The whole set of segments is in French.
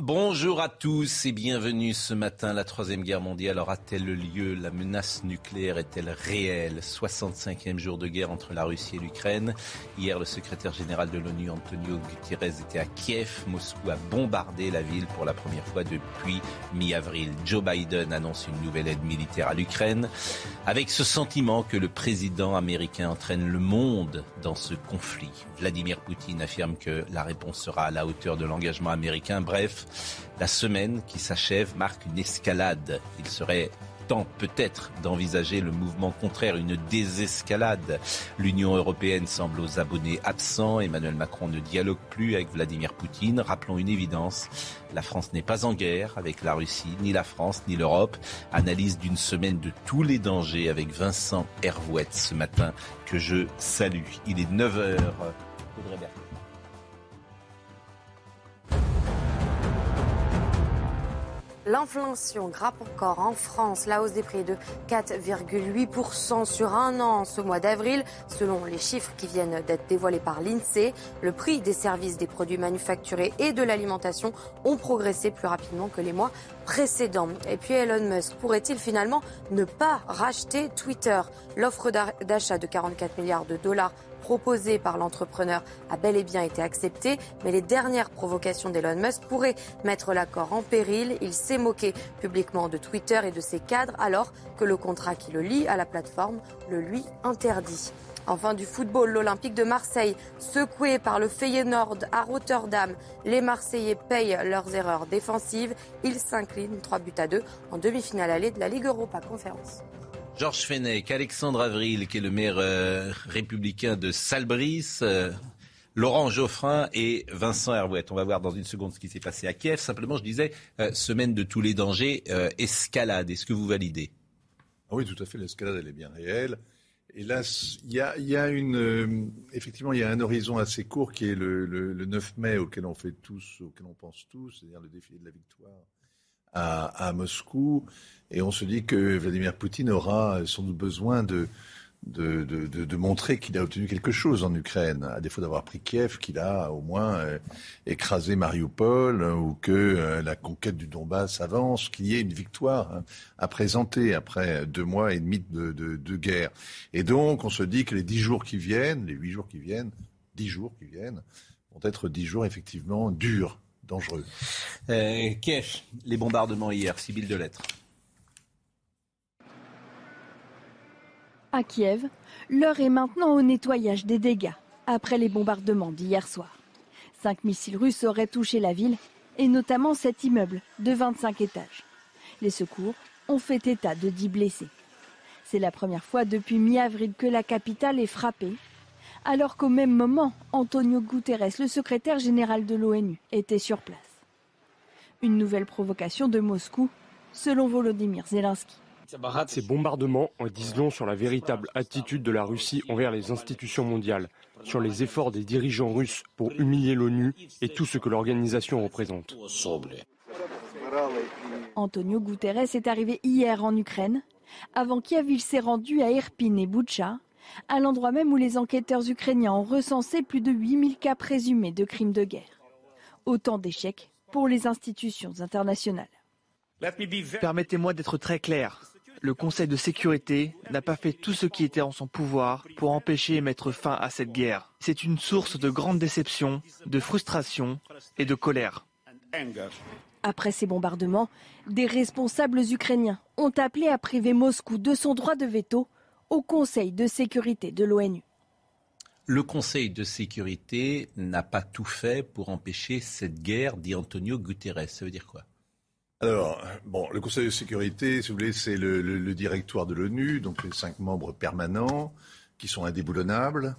Bonjour à tous et bienvenue ce matin. La Troisième Guerre mondiale aura-t-elle lieu? La menace nucléaire est-elle réelle? 65e jour de guerre entre la Russie et l'Ukraine. Hier, le secrétaire général de l'ONU, Antonio Guterres, était à Kiev. Moscou a bombardé la ville pour la première fois depuis mi-avril. Joe Biden annonce une nouvelle aide militaire à l'Ukraine avec ce sentiment que le président américain entraîne le monde dans ce conflit. Vladimir Poutine affirme que la réponse sera à la hauteur de l'engagement américain. Bref, la semaine qui s'achève marque une escalade. Il serait temps peut-être d'envisager le mouvement contraire, une désescalade. L'Union européenne semble aux abonnés absents. Emmanuel Macron ne dialogue plus avec Vladimir Poutine. Rappelons une évidence, la France n'est pas en guerre avec la Russie, ni la France, ni l'Europe. Analyse d'une semaine de tous les dangers avec Vincent Hervouette ce matin que je salue. Il est 9h. L'inflation grappe encore en France. La hausse des prix est de 4,8% sur un an ce mois d'avril. Selon les chiffres qui viennent d'être dévoilés par l'INSEE, le prix des services, des produits manufacturés et de l'alimentation ont progressé plus rapidement que les mois précédents. Et puis Elon Musk pourrait-il finalement ne pas racheter Twitter? L'offre d'achat de 44 milliards de dollars proposée par l'entrepreneur a bel et bien été acceptée, mais les dernières provocations d'Elon Musk pourraient mettre l'accord en péril. Il s'est moqué publiquement de Twitter et de ses cadres alors que le contrat qui le lie à la plateforme le lui interdit. Enfin, du football, l'Olympique de Marseille, secoué par le Feyenoord à Rotterdam. Les Marseillais payent leurs erreurs défensives. Ils s'inclinent 3 buts à 2 en demi-finale allée de la Ligue Europa Conférence. Georges Fenech, Alexandre Avril, qui est le maire euh, républicain de Salbris, euh, Laurent Geoffrin et Vincent Herouette. On va voir dans une seconde ce qui s'est passé à Kiev. Simplement, je disais, euh, semaine de tous les dangers, escalade. Est-ce que vous validez? Ah Oui, tout à fait. L'escalade, elle est bien réelle. Et là, il y a, une, effectivement, il y a un horizon assez court qui est le 9 mai auquel on fait tous, auquel on pense tous, c'est-à-dire le défilé de la victoire à, Moscou. Et on se dit que Vladimir Poutine aura sans doute besoin de, de, de, montrer qu'il a obtenu quelque chose en Ukraine, à défaut d'avoir pris Kiev, qu'il a au moins euh, écrasé Mariupol, euh, ou que euh, la conquête du Donbass avance, qu'il y ait une victoire hein, à présenter après deux mois et demi de, de, guerre. Et donc, on se dit que les dix jours qui viennent, les huit jours qui viennent, dix jours qui viennent, vont être dix jours effectivement durs, dangereux. Kiev, les bombardements hier, Sibylle de Lettres. À Kiev, l'heure est maintenant au nettoyage des dégâts après les bombardements d'hier soir. Cinq missiles russes auraient touché la ville et notamment cet immeuble de 25 étages. Les secours ont fait état de 10 blessés. C'est la première fois depuis mi-avril que la capitale est frappée, alors qu'au même moment, Antonio Guterres, le secrétaire général de l'ONU, était sur place. Une nouvelle provocation de Moscou, selon Volodymyr Zelensky. Ces bombardements en disent long sur la véritable attitude de la Russie envers les institutions mondiales, sur les efforts des dirigeants russes pour humilier l'ONU et tout ce que l'organisation représente. Antonio Guterres est arrivé hier en Ukraine. Avant Kiev, il s'est rendu à Irpin et Boutcha, à l'endroit même où les enquêteurs ukrainiens ont recensé plus de 8000 cas présumés de crimes de guerre. Autant d'échecs pour les institutions internationales. Permettez-moi d'être très clair. Le Conseil de sécurité n'a pas fait tout ce qui était en son pouvoir pour empêcher et mettre fin à cette guerre. C'est une source de grande déception, de frustration et de colère. Après ces bombardements, des responsables ukrainiens ont appelé à priver Moscou de son droit de veto au Conseil de sécurité de l'ONU. Le Conseil de sécurité n'a pas tout fait pour empêcher cette guerre, dit Antonio Guterres. Ça veut dire quoi? Alors, bon, le Conseil de sécurité, si vous voulez, c'est le, directoire de l'ONU, donc les cinq membres permanents qui sont indéboulonnables.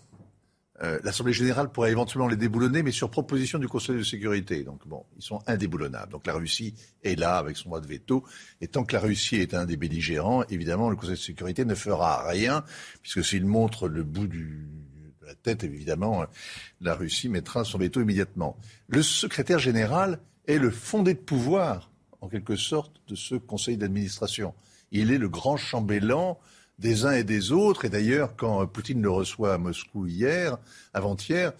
Euh, l'Assemblée générale pourrait éventuellement les déboulonner, mais sur proposition du Conseil de sécurité. Donc bon, ils sont indéboulonnables. Donc la Russie est là avec son droit de veto. Et tant que la Russie est un des belligérants, évidemment, le Conseil de sécurité ne fera rien, puisque s'il montre le bout de la tête, évidemment, la Russie mettra son veto immédiatement. Le secrétaire général est le fondé de pouvoir, en quelque sorte, de ce Conseil d'administration. Il est le grand chambellan des uns et des autres. Et d'ailleurs, quand Poutine le reçoit à Moscou hier, avant-hier,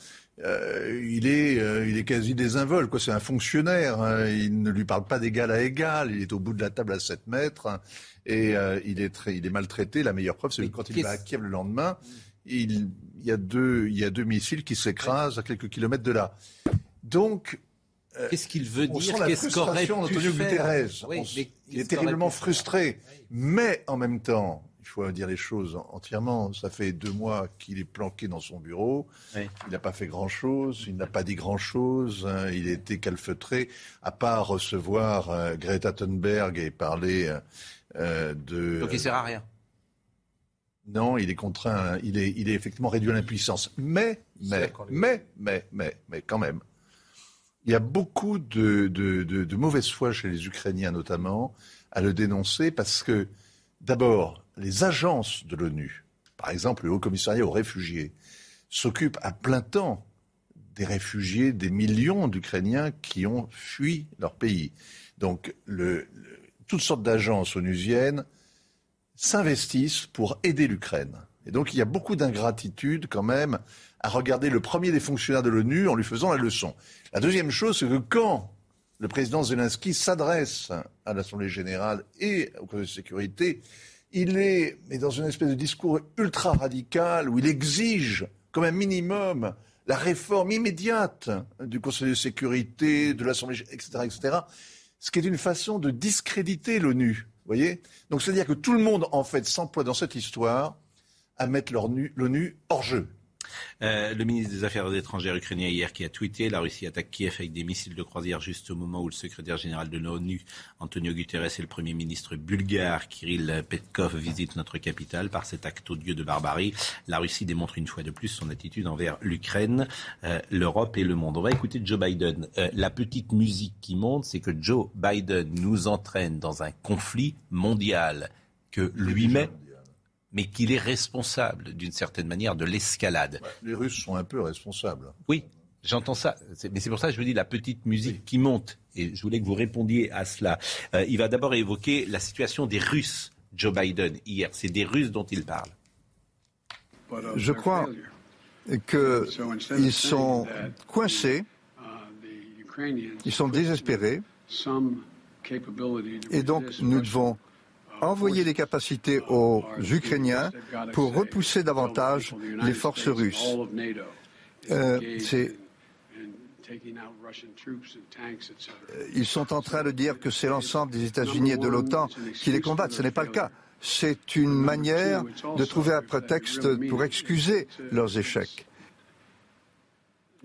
euh, il, est, euh, il est quasi désinvolte. C'est un fonctionnaire. Hein. Il ne lui parle pas d'égal à égal. Il est au bout de la table à 7 mètres. Hein. et euh, il, est très, il est maltraité. La meilleure preuve, c'est que quand il va à Kiev le lendemain, il, il, y, a deux, il y a deux missiles qui s'écrasent à quelques kilomètres de là. Donc, Qu'est-ce qu'il veut dire qu'aurait pu faire oui, Il est terriblement frustré. Mais en même temps, faut dire les choses entièrement. Ça fait deux mois qu'il est planqué dans son bureau. Il n'a pas fait grand-chose. Il n'a pas dit grand-chose. Hein. Il a été calfeutré, à part recevoir euh, Greta Thunberg et parler euh, euh, de. Donc il sert à rien. Non, il est contraint. Il est, il est effectivement réduit à l'impuissance. Mais, mais, mais, mais, mais, mais, quand même. Il y a beaucoup de, de, de mauvaise foi chez les Ukrainiens, notamment, à le dénoncer parce que, d'abord, les agences de l'ONU, par exemple le Haut Commissariat aux réfugiés, s'occupent à plein temps des réfugiés, des millions d'Ukrainiens qui ont fui leur pays. Donc, toutes sortes d'agences onusiennes s'investissent pour aider l'Ukraine. Et donc, il y a beaucoup d'ingratitude quand même à regarder le premier des fonctionnaires de l'ONU en lui faisant la leçon. La deuxième chose, c'est que quand le président Zelensky s'adresse à l'Assemblée générale et au Conseil de sécurité, il est mais dans une espèce de discours ultra radical où il exige comme un minimum la réforme immédiate du Conseil de sécurité, de l'Assemblée, etc., etc., ce qui est une façon de discréditer l'ONU. voyez? Donc c'est-à-dire que tout le monde, en fait, s'emploie dans cette histoire à mettre l'ONU hors jeu. Euh, le ministre des Affaires étrangères ukrainien hier qui a tweeté la Russie attaque Kiev avec des missiles de croisière juste au moment où le secrétaire général de l'ONU, Antonio Guterres, et le premier ministre bulgare, Kirill Petkov, visitent notre capitale. Par cet acte odieux de barbarie, la Russie démontre une fois de plus son attitude envers l'Ukraine, euh, l'Europe et le monde. On va écouter Joe Biden. Euh, la petite musique qui monte, c'est que Joe Biden nous entraîne dans un conflit mondial que lui-même mais qu'il est responsable d'une certaine manière de l'escalade. les Russes sont un peu responsables. Oui, j'entends ça. Mais c'est pour ça que je vous dis la petite musique qui monte. Et je voulais que vous répondiez à cela. Euh, il va d'abord évoquer la situation des Russes, Joe Biden, hier. C'est des Russes dont il parle. Je crois qu'ils sont coincés, ils sont désespérés, et donc nous devons envoyer des capacités aux Ukrainiens pour repousser davantage les forces russes. Euh, ils sont en train de dire que c'est l'ensemble des États-Unis et de l'OTAN qui les combattent. Ce n'est pas le cas. C'est une manière de trouver un prétexte pour excuser leurs échecs.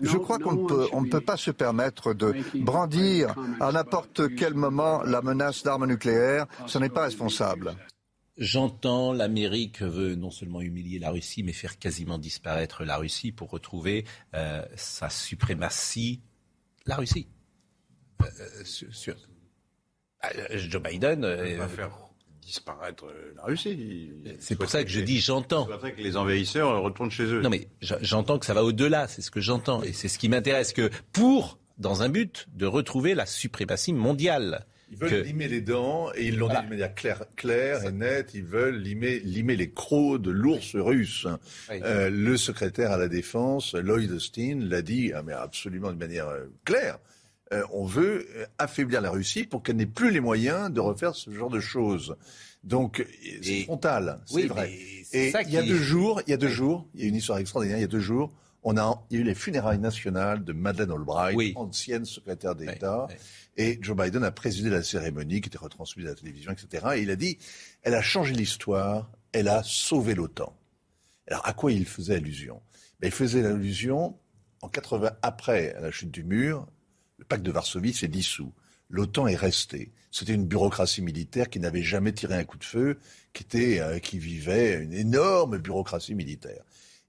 Je crois qu'on ne peut, pas se permettre de brandir à n'importe quel moment la menace d'armes nucléaires. Ce n'est pas responsable. J'entends, l'Amérique veut non seulement humilier la Russie, mais faire quasiment disparaître la Russie pour retrouver euh, sa suprématie. La Russie. Euh, sur, euh, Joe Biden. Disparaître euh, la Russie. C'est pour ça que je dis j'entends. que les envahisseurs retournent chez eux. Non mais j'entends que ça va au-delà, c'est ce que j'entends. Et c'est ce qui m'intéresse, que pour, dans un but de retrouver la suprématie mondiale. Ils veulent limer les dents, et ils l'ont dit de manière claire, et nette, ils veulent limer, limer les crocs de l'ours russe. Euh, le secrétaire à la Défense, Lloyd Austin, l'a dit ah, mais absolument de manière euh, claire. Euh, on veut euh, affaiblir la Russie pour qu'elle n'ait plus les moyens de refaire ce genre de choses. Donc c'est frontal, c'est vrai. Et il y a deux jours, il y a deux jours, il y a une histoire extraordinaire. Il y a deux jours, on a, il y a eu les funérailles nationales de Madeleine Albright, ancienne secrétaire d'État. Et Joe Biden a présidé la cérémonie qui était retransmise à la télévision, etc. Et il a dit, elle a changé l'histoire, elle a sauvé l'OTAN. Alors à quoi il faisait allusion? Ben, Il faisait allusion en 80, après la chute du mur, le pacte de Varsovie s'est dissous. L'OTAN est resté. C'était une bureaucratie militaire qui n'avait jamais tiré un coup de feu, qui, était, euh, qui vivait une énorme bureaucratie militaire.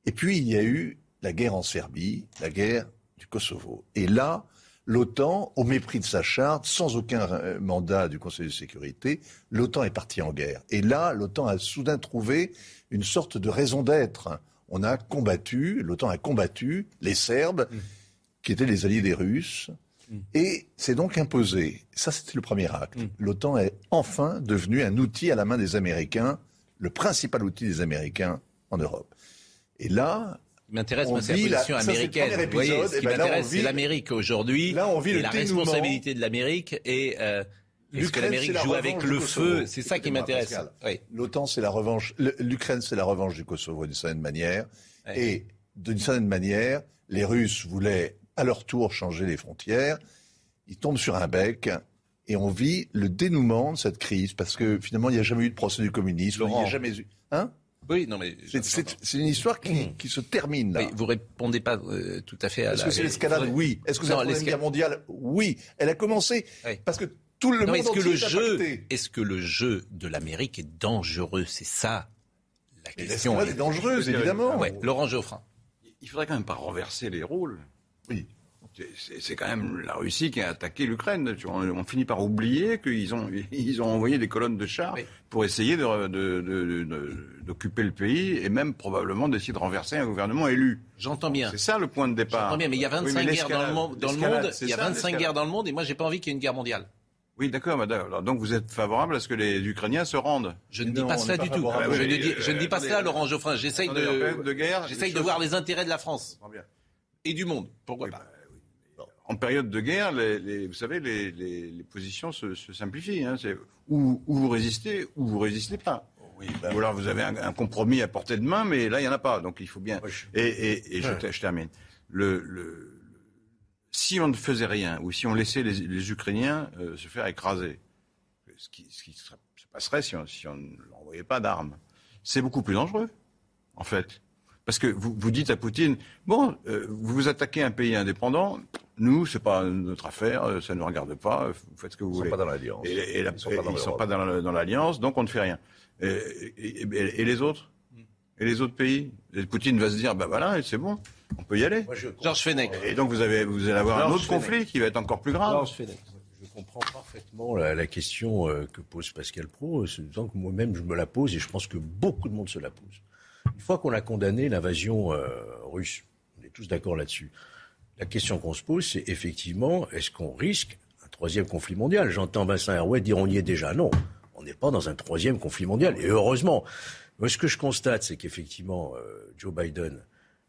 Et puis il y a eu la guerre en Serbie, la guerre du Kosovo. Et là, l'OTAN, au mépris de sa charte, sans aucun euh, mandat du Conseil de sécurité, l'OTAN est partie en guerre. Et là, l'OTAN a soudain trouvé une sorte de raison d'être. On a combattu, l'OTAN a combattu les Serbes, mmh. qui étaient les alliés des Russes. Et c'est donc imposé. Ça, c'était le premier acte. Mmh. L'OTAN est enfin devenu un outil à la main des Américains, le principal outil des Américains en Europe. Et là, m'intéresse, c'est la position américaine. Vous voyez, ce qui ben m'intéresse, c'est l'Amérique aujourd'hui. Là, on vit et la responsabilité de l'Amérique et euh, est-ce que l'Amérique joue avec le feu C'est ça qui m'intéresse. L'OTAN, c'est la revanche. L'Ukraine, c'est la revanche du Kosovo d'une certaine manière. Et d'une certaine manière, les Russes voulaient à leur tour changer les frontières. Ils tombent sur un bec. Et on vit le dénouement de cette crise parce que finalement, il n'y a jamais eu de procès du communisme. Il n'y a jamais eu. Hein? Oui, non, mais c'est une histoire qui, hmm. qui, se termine là. Oui, vous répondez pas euh, tout à fait à. Est-ce que c'est l'escalade? Oui. Est-ce que c'est la Troisième Guerre mondiale? Oui. Elle a commencé parce que tout le monde est-ce que le jeu, est-ce que le jeu de l'Amérique est dangereux? C'est ça la question. Elle est dangereuse, évidemment. Ouais. Laurent Geoffrin. Il faudrait quand même pas renverser les rôles. Oui. C'est quand même la Russie qui a attaqué l'Ukraine. On, finit par oublier qu'ils ont, ils ont envoyé des colonnes de chars pour essayer d'occuper de, le pays et même probablement d'essayer de renverser un gouvernement élu. J'entends bien. C'est ça le point de départ. J'entends bien, mais il y a 25 guerres dans le, monde. Dans le monde il y a 25 guerres dans le monde et moi j'ai pas envie qu'il y ait une guerre mondiale. Oui, d'accord, madame. Donc vous êtes favorable à ce que les Ukrainiens se rendent Je ne dis pas cela du tout. je, ne dis, pas cela, Laurent Geoffrin. J'essaye de, de, guerre, j'essaye de voir les intérêts de la France et du monde. Pourquoi pas en période de guerre, les, vous savez, les, positions se, simplifient. Hein. C'est ou, vous résistez ou vous résistez pas. Bah ou alors vous avez un, compromis à portée de main, mais là il y en a pas. Donc il faut bien. Et, je, termine. Le, si on ne faisait rien ou si on laissait les, Ukrainiens euh, se faire écraser, ce qui, se passerait si on, si on ne leur envoyait pas d'armes, c'est beaucoup plus dangereux, en fait. Parce que vous, vous dites à Poutine, bon, euh, vous vous attaquez un pays indépendant, nous, c'est pas notre affaire, euh, ça ne nous regarde pas, vous faites ce que vous voulez. Ils sont pas dans l'alliance. Et, ils sont pas dans, sont pas dans l'alliance, donc on ne fait rien. Et, les autres? Et les autres pays? Poutine va se dire, ben voilà, c'est bon, on peut y aller. Georges Fenech. Et donc vous, avez, vous allez avoir un autre conflit qui va être encore plus grave. Georges Fenech. Je comprends parfaitement la, question euh, que pose Pascal Pro, c'est que moi-même je me la pose et je pense que beaucoup de monde se la pose. Une fois qu'on a condamné l'invasion euh, russe, on est tous d'accord là-dessus, la question qu'on se pose, c'est effectivement, est-ce qu'on risque un troisième conflit mondial? J'entends Vincent Herouet dire on y est déjà. Non, on n'est pas dans un troisième conflit mondial. Et heureusement. Moi, ce que je constate, c'est qu'effectivement, euh, Joe Biden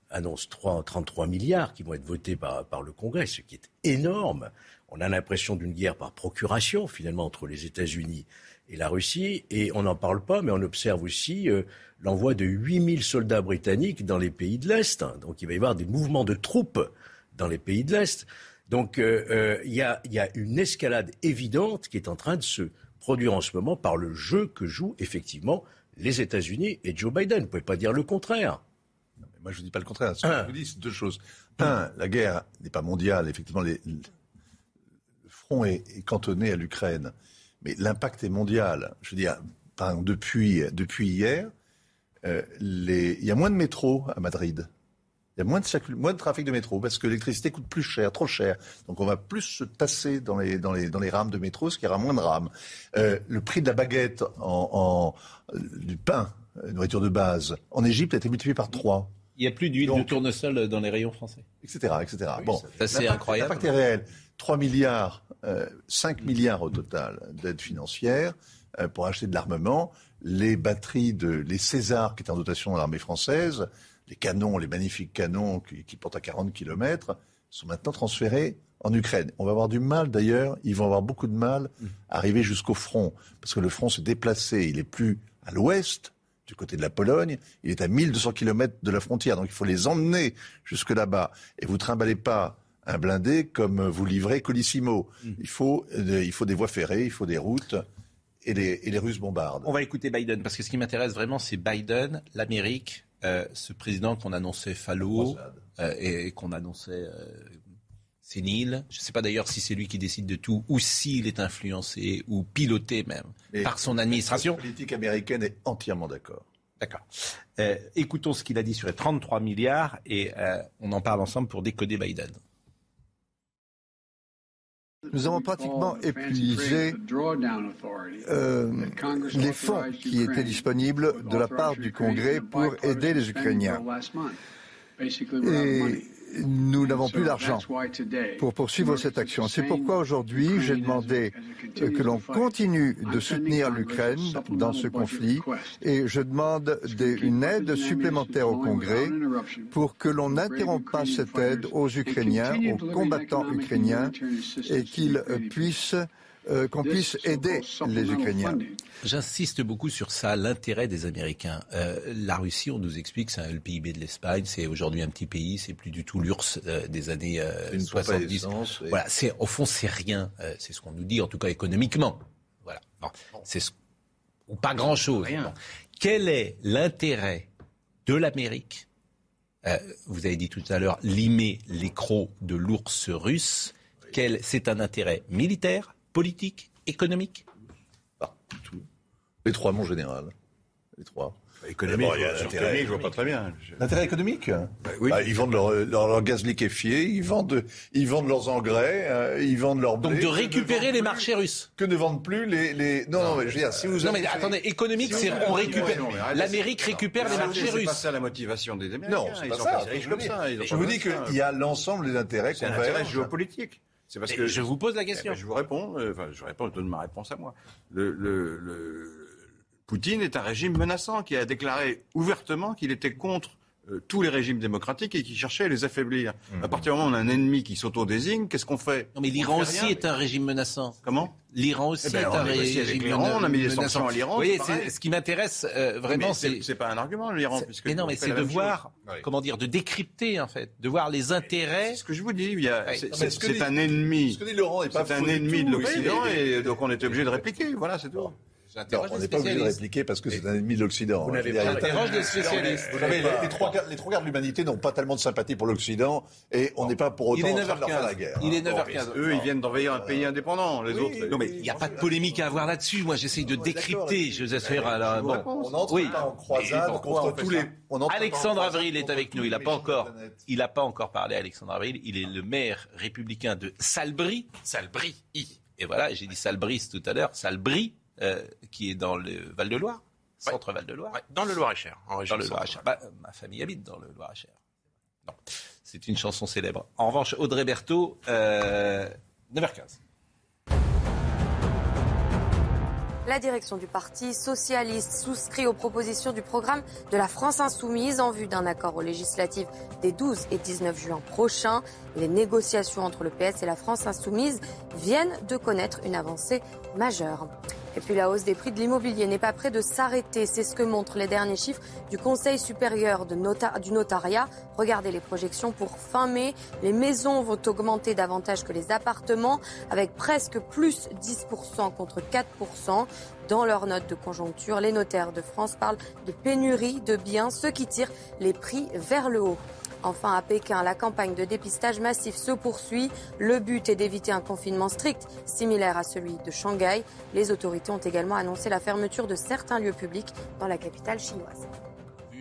annonce 3, 33 milliards qui vont être votés par, par le Congrès, ce qui est énorme. On a l'impression d'une guerre par procuration, finalement, entre les États-Unis et la Russie. Et on n'en parle pas, mais on observe aussi euh, l'envoi de 8000 soldats britanniques dans les pays de l'Est. Donc il va y avoir des mouvements de troupes dans les pays de l'Est. Donc euh, euh, il y, a, une escalade évidente qui est en train de se produire en ce moment par le jeu que jouent effectivement les États-Unis et Joe Biden. Vous ne pouvez pas dire le contraire. moi, je ne dis pas le contraire. Ce que je vous dis, c'est deux choses. Un, la guerre n'est pas mondiale. Effectivement, le front est cantonné à l'Ukraine. Mais l'impact est mondial. Je veux dire, depuis, depuis hier, euh, il y a moins de métro à Madrid. Il y a moins de, moins de trafic de métro parce que l'électricité coûte plus cher, trop cher. Donc on va plus se tasser dans les, dans les, dans les rames de métro, ce qui aura moins de rames. Euh, le prix de la baguette, en, du pain, euh, nourriture de base, en Égypte a été multiplié par trois. Il n'y a plus d'huile de tournesol dans les rayons français. Etc. etc. bon, c'est incroyable. L'impact est réel. 3 milliards, 5 milliards au total d'aides financières pour acheter de l'armement les batteries de les Césars qui étaient en dotation dans l'armée française, les canons, les magnifiques canons qui, portent à 40 km, sont maintenant transférés en Ukraine. On va avoir du mal d'ailleurs, ils vont avoir beaucoup de mal à arriver jusqu'au front, parce que le front s'est déplacé, il est plus à l'ouest, du côté de la Pologne, il est à 1200 km de la frontière, donc il faut les emmener jusque là-bas. Et vous trimballez pas un blindé comme vous livrez Colissimo. Mm. Il, faut, euh, il faut des voies ferrées, il faut des routes et les, Russes bombardent. On va écouter Biden, parce que ce qui m'intéresse vraiment, c'est Biden, l'Amérique, euh, ce président qu'on annonçait falot euh, et, qu'on annonçait euh, sénile. Je ne sais pas d'ailleurs si c'est lui qui décide de tout ou s'il est influencé ou piloté même par son administration. La politique américaine est entièrement d'accord. D'accord. Euh, écoutons ce qu'il a dit sur les 33 milliards et euh, on en parle ensemble pour décoder Biden. Nous avons pratiquement épuisé euh, les fonds qui étaient disponibles de la part du Congrès pour aider les Ukrainiens. Et nous n'avons plus d'argent pour poursuivre cette action. C'est pourquoi aujourd'hui, j'ai demandé que l'on continue de soutenir l'Ukraine dans ce conflit et je demande une aide supplémentaire au Congrès pour que l'on n'interrompe pas cette aide aux Ukrainiens, aux combattants ukrainiens et qu'ils puissent euh, qu'on puisse aider les Ukrainiens. J'insiste beaucoup sur ça, l'intérêt des Américains. Euh, la Russie, on nous explique, c'est le PIB de l'Espagne, c'est aujourd'hui un petit pays, c'est plus du tout l'URSS euh, des années 70. Voilà, c'est au fond c'est rien, c'est ce qu'on nous dit, en tout cas économiquement. Voilà, c'est ou pas grand chose. Quel est l'intérêt de l'Amérique Vous avez dit tout à l'heure limer les crocs de l'ours russe. C'est un intérêt militaire, politique, économique ah, Les trois, mon général. Les trois. Économique, je vois pas très bien. L'intérêt économique? Bah, oui. Bah, ils vendent leur, leur, gaz liquéfié, ils vendent, ils vendent leurs engrais, euh, ils vendent leurs Donc de récupérer les marchés russes. Que ne vendent plus les... les... Non, non, mais je veux dire, si vous... Non, mais attendez, économique, c'est on récupère... L'Amérique récupère les marchés russes. C'est pas ça la motivation des Américains. Non, c'est pas ça. Comme ça. Je vous dis qu'il y a l'ensemble des intérêts qu'on C'est un intérêt géopolitique. C'est parce que je vous pose la question. Eh ben, je vous réponds. Euh, enfin, je réponds. Je donne ma réponse à moi. Le, le, le, Poutine est un régime menaçant qui a déclaré ouvertement qu'il était contre euh, tous les régimes démocratiques et qui cherchait à les affaiblir. Mmh. À partir du moment où on a un ennemi qui s'auto-désigne, qu'est-ce qu'on fait? Non, mais l'Iran aussi est un régime menaçant. Comment? L'Iran aussi eh ben, est un régime menaçant. On a mis des sanctions à l'Iran. Oui, ce qui m'intéresse euh, vraiment, c'est. C'est pas un argument l'Iran, puisque. Mais non, mais c'est de voir, comment dire, de décrypter en fait, de voir les intérêts. C'est ce que je vous dis. C'est un ennemi. Ce que dit Laurent est pas C'est un ennemi de l'Occident et donc on est obligé de répliquer. Voilà, c'est tout on n'est pas obligé de répliquer parce que c'est un ennemi de l'Occident. Vous n'avez pas interroge des spécialistes. Vous savez, les, trois, les trois quarts de l'humanité n'ont pas tellement de sympathie pour l'Occident et on n'est pas pour autant en train de leur faire la guerre. Il est 9h15. Eux, ils viennent d'envahir un pays indépendant, les autres. Non, mais il n'y a pas de polémique à avoir là-dessus. Moi, j'essaye de décrypter. Je vous assure. Bon. On entre pas en croisade contre tous les. Alexandre Avril est avec nous. Il n'a pas encore, il n'a pas encore parlé. Alexandre Avril, il est le maire républicain de Salbris. Salbris. Et voilà, j'ai dit Salbris tout à l'heure. Salbris euh, qui est dans le Val-de-Loire, centre Val-de-Loire. dans le Loir-et-Cher, en région. Dans le Loir-et-Cher. Bah, ma famille habite dans le Loir-et-Cher. Non, c'est une chanson célèbre. En revanche, Audrey Berthaud, euh, 9h15. La direction du Parti socialiste souscrit aux propositions du programme de la France insoumise en vue d'un accord aux législatives des 12 et 19 juin prochains. Les négociations entre le PS et la France insoumise viennent de connaître une avancée majeure. Et puis la hausse des prix de l'immobilier n'est pas près de s'arrêter. C'est ce que montrent les derniers chiffres du Conseil supérieur du notariat. Regardez les projections pour fin mai. Les maisons vont augmenter davantage que les appartements, avec presque plus 10% contre 4%. Dans leur note de conjoncture, les notaires de France parlent de pénurie de biens, ce qui tire les prix vers le haut. Enfin, à Pékin, la campagne de dépistage massif se poursuit. Le but est d'éviter un confinement strict, similaire à celui de Shanghai. Les autorités ont également annoncé la fermeture de certains lieux publics dans la capitale chinoise.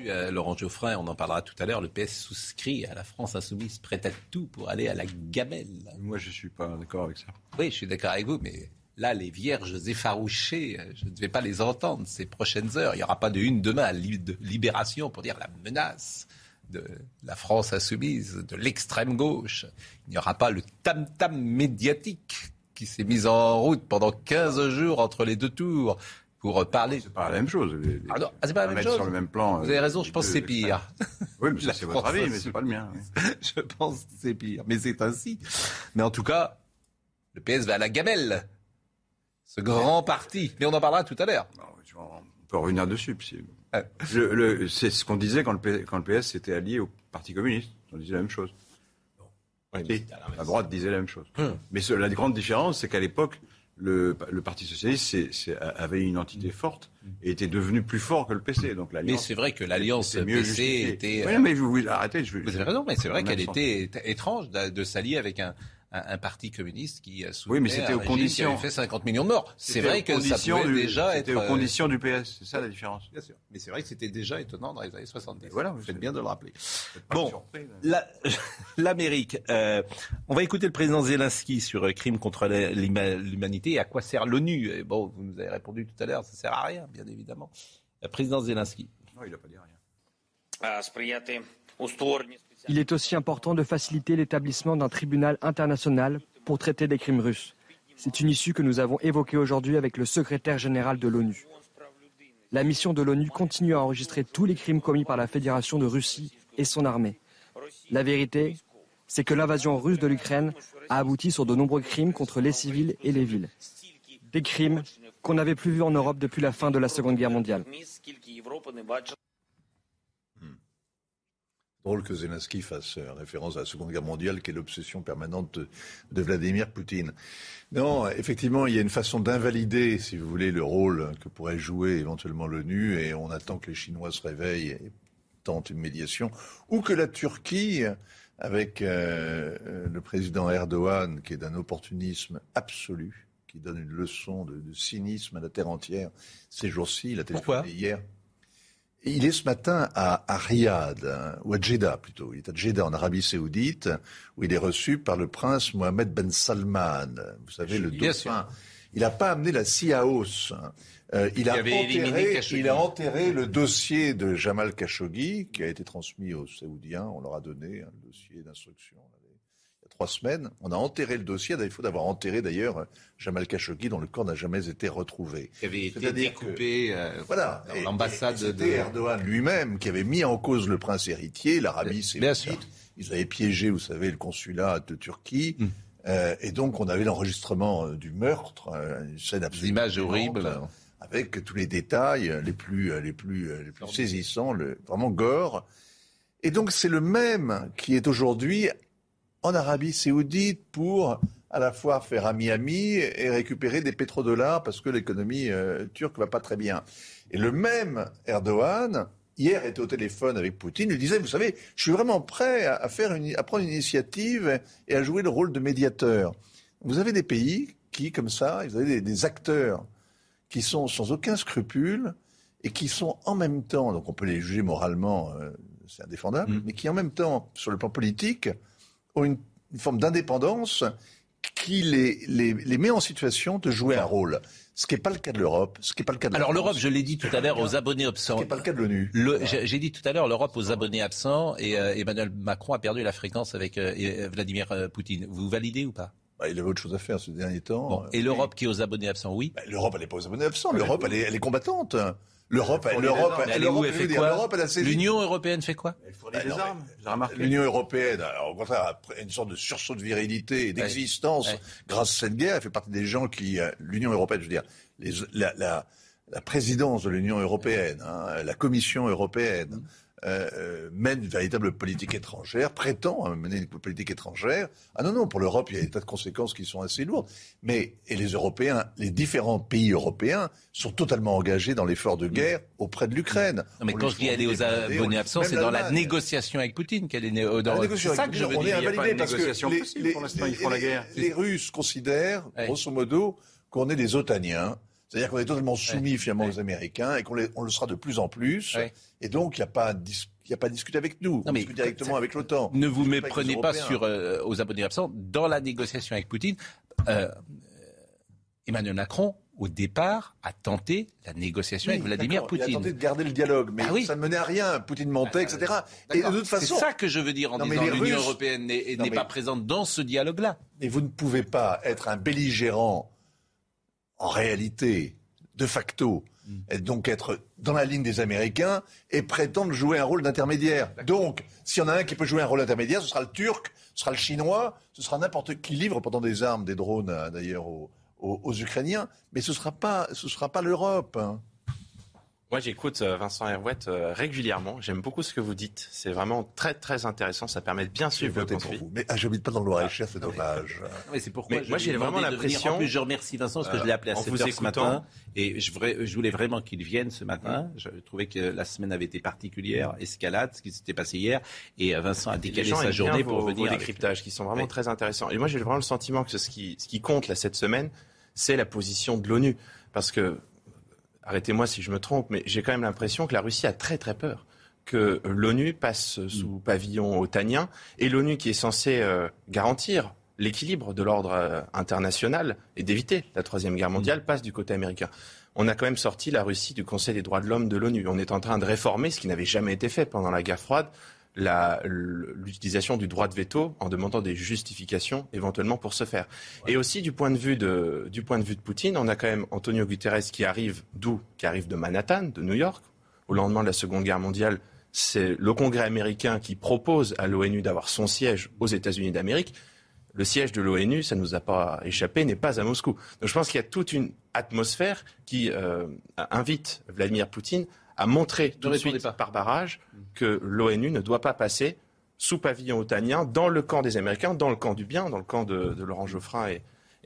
Euh, Laurent Geoffrin, on en parlera tout à l'heure, le PS souscrit à la France insoumise, prête à tout pour aller à la gamelle. Moi, je ne suis pas d'accord avec ça. Oui, je suis d'accord avec vous, mais là, les vierges effarouchées, euh, je ne vais pas les entendre ces prochaines heures. Il n'y aura pas de une demain à Libération pour dire la menace de la France insoumise, de l'extrême gauche. Il n'y aura pas le tam-tam médiatique qui s'est mis en route pendant 15 jours entre les deux tours pour parler. C'est pas la même chose. ah non, ah, c'est pas la même chose. Sur le même plan. Vous avez raison, je pense que c'est pire. Oui, mais c'est votre avis, mais c'est pas le mien. je pense que c'est pire, mais c'est ainsi. Mais en tout cas, le PS va à la gamelle. Ce grand parti. Mais on en parlera tout à l'heure. On peut revenir dessus. C'est ce qu'on disait quand le, quand le PS s'était allié au Parti communiste. On disait la même chose. la droite disait la même chose. Hum. Mais la grande différence, c'est qu'à l'époque, le, Parti socialiste avait une entité forte et était devenu plus fort que le PC. Donc mais c'est vrai que l'alliance PC était. Oui, mais vous, arrêtez. vous avez raison, mais c'est vrai qu'elle était étrange de, s'allier avec un, un, parti communiste qui a oui, mais c'était aux conditions. Qui fait 50 millions de morts. C'est vrai que ça pouvait déjà être. C'était aux conditions du PS, c'est ça la différence. Bien sûr. Mais c'est vrai que c'était déjà étonnant dans les années 70. voilà, vous faites bien de le rappeler. Bon, l'Amérique. Euh, on va écouter le président Zelensky sur euh, crime contre l'humanité et à quoi sert l'ONU? Bon, vous nous avez répondu tout à l'heure, ça sert à rien, bien évidemment. Le président Zelensky. Non, il n'a pas dit rien. Il est aussi important de faciliter l'établissement d'un tribunal international pour traiter des crimes russes. C'est une issue que nous avons évoquée aujourd'hui avec le secrétaire général de l'ONU. La mission de l'ONU continue à enregistrer tous les crimes commis par la Fédération de Russie et son armée. La vérité, c'est que l'invasion russe de l'Ukraine a abouti sur de nombreux crimes contre les civils et les villes. Des crimes qu'on n'avait plus vus en Europe depuis la fin de la Seconde Guerre mondiale. Drôle que Zelensky fasse euh, référence à la Seconde Guerre mondiale, qui est l'obsession permanente de, Vladimir Poutine. Non, effectivement, il y a une façon d'invalider, si vous voulez, le rôle que pourrait jouer éventuellement l'ONU, et on attend que les Chinois se réveillent et tentent une médiation, ou que la Turquie, avec euh, euh, le président Erdogan, qui est d'un opportunisme absolu, qui donne une leçon de, cynisme à la terre entière ces jours-ci, il a téléphoné hier. Il est ce matin à, Riyad, hein, ou à Jeddah plutôt. Il est à Jeddah en Arabie Saoudite, où il est reçu par le prince Mohamed Ben Salman. Vous savez, le dauphin. Il n'a pas amené la. Hein. Euh, il, a enterré, il, a enterré, le dossier de Jamal Khashoggi, qui a été transmis aux Saoudiens. On leur a donné un dossier d'instruction trois semaines. On a enterré le dossier, à défaut d'avoir enterré d'ailleurs Jamal Khashoggi, dont le corps n'a jamais été retrouvé. Qui avait été découpé euh, voilà, dans l'ambassade de... Erdogan lui-même qui avait mis en cause le prince héritier, l'Arabie saoudite. Ils avaient piégé, vous savez, le consulat de Turquie. Hmm. Euh, et donc, on avait l'enregistrement euh, du meurtre, une scène absolument. Des images horribles. Avec tous les détails les plus, les plus, les plus saisissants, le, vraiment gore. Et donc, c'est le même qui est aujourd'hui en Arabie saoudite pour à la fois faire ami-ami et récupérer des pétrodollars parce que l'économie euh, turque va pas très bien. Et le même Erdogan, hier, était au téléphone avec Poutine, il disait, vous savez, je suis vraiment prêt à, faire une, à prendre une initiative et à jouer le rôle de médiateur. Vous avez des pays qui, comme ça, vous avez des, acteurs qui sont sans aucun scrupule et qui sont en même temps, donc on peut les juger moralement, euh, c'est indéfendable, mm. mais qui en même temps, sur le plan politique, ont une, forme d'indépendance qui les, les, les, met en situation de jouer un rôle. Ce qui n'est pas le cas de l'Europe, ce qui n'est pas le cas de Alors l'Europe, je l'ai dit tout à l'heure, aux abonnés absents. Ce qui n'est pas le cas de l'ONU. J'ai dit tout à l'heure, l'Europe aux abonnés absents et euh, Emmanuel Macron a perdu la fréquence avec euh, Vladimir euh, Poutine. Vous validez ou pas? Bah, il avait autre chose à faire ces derniers temps. et l'Europe qui est aux abonnés absents, oui bah, L'Europe, elle n'est pas aux abonnés absents. L'Europe, elle elle est combattante. L'Europe, l'Europe, l'Europe fait quoi L'Union européenne fait quoi L'Union européenne, au contraire, une sorte de sursaut de virilité et d'existence grâce à cette guerre. Elle fait partie des gens qui, euh, l'Union européenne, je veux dire, les, la, la, la, présidence de l'Union européenne, hein, la Commission européenne. Euh, euh, mène une véritable politique étrangère, prétend mener une politique étrangère. Ah non, non, pour l'Europe, il y a des tas de conséquences qui sont assez lourdes. Mais, et les Européens, les différents pays européens sont totalement engagés dans l'effort de guerre auprès de l'Ukraine. Non, mais quand je dis aller aux abonnés absents, c'est dans la négociation avec Poutine qu'elle est née. C'est ça que je veux dire. On est invalidé parce que les, pour l'instant, ils font la guerre. Les Russes considèrent, grosso modo, qu'on est des otaniens c'est-à-dire qu'on est totalement soumis finalement aux Américains et qu'on on le sera de plus en plus. Et donc, il n'y a pas il a pas à discuter avec nous, on discute directement avec l'OTAN. Ne vous méprenez pas sur, euh, aux abonnés absents. Dans la négociation avec Poutine, euh, Emmanuel Macron, au départ, a tenté la négociation avec Vladimir Poutine. Il a tenté de garder le dialogue, mais ah ça ne menait à rien. Poutine mentait, etc. Et de toute façon, c'est ça que je veux dire en disant que l'Union européenne n'est pas présente dans ce dialogue-là. Mais vous ne pouvez pas être un belligérant en réalité, de facto, mm. et donc être dans la ligne des Américains et prétendre jouer un rôle d'intermédiaire. Donc, s'il y en a un qui peut jouer un rôle d'intermédiaire, ce sera le Turc, ce sera le Chinois, ce sera n'importe qui livre pendant des armes, des drones euh, d'ailleurs aux, Ukrainiens, mais ce ne sera pas, ce sera pas l'Europe. Hein. Moi, j'écoute euh, Vincent Herouette euh, régulièrement. J'aime beaucoup ce que vous dites. C'est vraiment très, très intéressant. Ça permet de bien suivre le conflit. Mais ah, j'habite pas dans le Loir-et-Cher, c'est dommage. Mais c'est pourquoi moi, j'ai vraiment l'impression. En plus, je remercie Vincent parce que je l'ai appelé à 7 heures ce matin. Et je, je voulais vraiment qu'il vienne ce matin. Je trouvais que la semaine avait été particulière, escalade, ce qui s'était passé hier. Et euh, Vincent a décalé sa journée pour venir. Vos décryptages qui sont vraiment très intéressants. Et moi, j'ai vraiment le sentiment que ce qui, ce qui compte là cette semaine, c'est la position de l'ONU. Parce que arrêtez-moi si je me trompe, mais j'ai quand même l'impression que la Russie a très très peur que l'ONU passe sous pavillon otanien et l'ONU qui est censée euh, garantir l'équilibre de l'ordre euh, international et d'éviter la troisième guerre mondiale passe du côté américain. On a quand même sorti la Russie du Conseil des droits de l'homme de l'ONU. On est en train de réformer ce qui n'avait jamais été fait pendant la guerre froide, l'utilisation du droit de veto en demandant des justifications éventuellement pour ce faire. Et aussi du point de vue de, du point de vue de Poutine, on a quand même Antonio Guterres qui arrive d'où Qui arrive de Manhattan, de New York, au lendemain de la Seconde Guerre mondiale. C'est le Congrès américain qui propose à l'ONU d'avoir son siège aux États-Unis d'Amérique. Le siège de l'ONU, ça ne nous a pas échappé, n'est pas à Moscou. Donc je pense qu'il y a toute une atmosphère qui euh, invite Vladimir Poutine a montré tout de suite par barrage que l'ONU ne doit pas passer sous pavillon otanien dans le camp des Américains, dans le camp du bien, dans le camp de, Laurent Geoffrin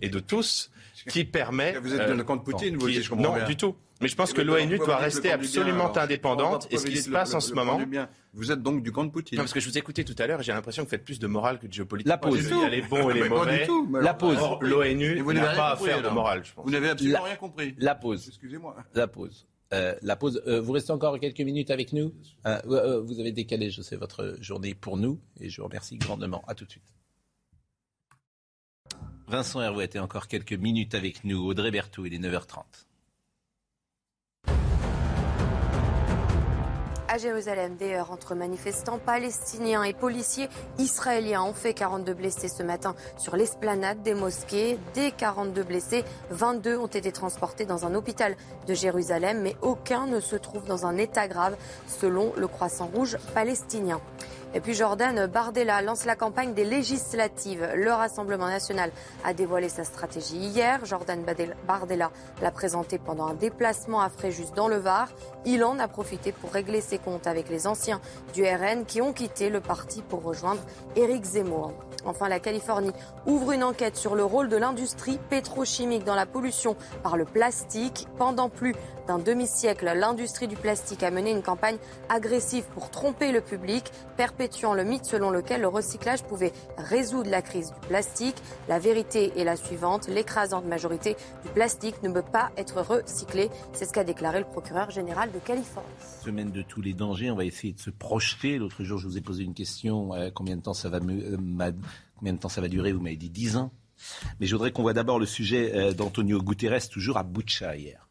et, de tous, qui permet... Vous êtes dans le camp de Poutine, vous je comprends Non, du tout. Mais je pense que l'ONU doit rester absolument indépendante. Et ce qui se passe en ce moment. Vous êtes donc du camp de Poutine. parce que je vous écoutais tout à l'heure, j'ai l'impression que vous faites plus de morale que de géopolitique. La pause. Il y a les bons et les mauvais. La pause. L'ONU n'a pas à faire de morale, je pense. Vous n'avez absolument rien compris. La pause. Excusez-moi. La pause. Euh, la pause. Euh, vous restez encore quelques minutes avec nous? Euh, vous avez décalé, je sais, votre journée pour nous et je vous remercie grandement. À tout de suite. Vincent Herouet est encore quelques minutes avec nous. Audrey Berthoud, il est 9h30. À Jérusalem. Des heures entre manifestants palestiniens et policiers israéliens ont fait 42 blessés ce matin sur l'esplanade des mosquées. Des 42 blessés, 22 ont été transportés dans un hôpital de Jérusalem, mais aucun ne se trouve dans un état grave selon le Croissant Rouge palestinien. Et puis Jordan Bardella lance la campagne des législatives. Le Rassemblement national a dévoilé sa stratégie hier. Jordan Bardella l'a présenté pendant un déplacement à Fréjus dans le Var. Il en a profité pour régler ses comptes avec les anciens du RN qui ont quitté le parti pour rejoindre Éric Zemmour. Enfin, la Californie ouvre une enquête sur le rôle de l'industrie pétrochimique dans la pollution par le plastique. Pendant plus d'un demi-siècle, l'industrie du plastique a mené une campagne agressive pour tromper le public, perpétuant le mythe selon lequel le recyclage pouvait résoudre la crise du plastique. La vérité est la suivante, l'écrasante majorité du plastique ne peut pas être recyclé. C'est ce qu'a déclaré le procureur général de Californie. Semaine de tous les dangers, on va essayer de se projeter. L'autre jour, je vous ai posé une question, euh, combien de temps ça va euh, combien de temps ça va durer Vous m'avez dit 10 ans. Mais je voudrais qu'on voit d'abord le sujet euh, d'Antonio Guterres, toujours à Boucha hier.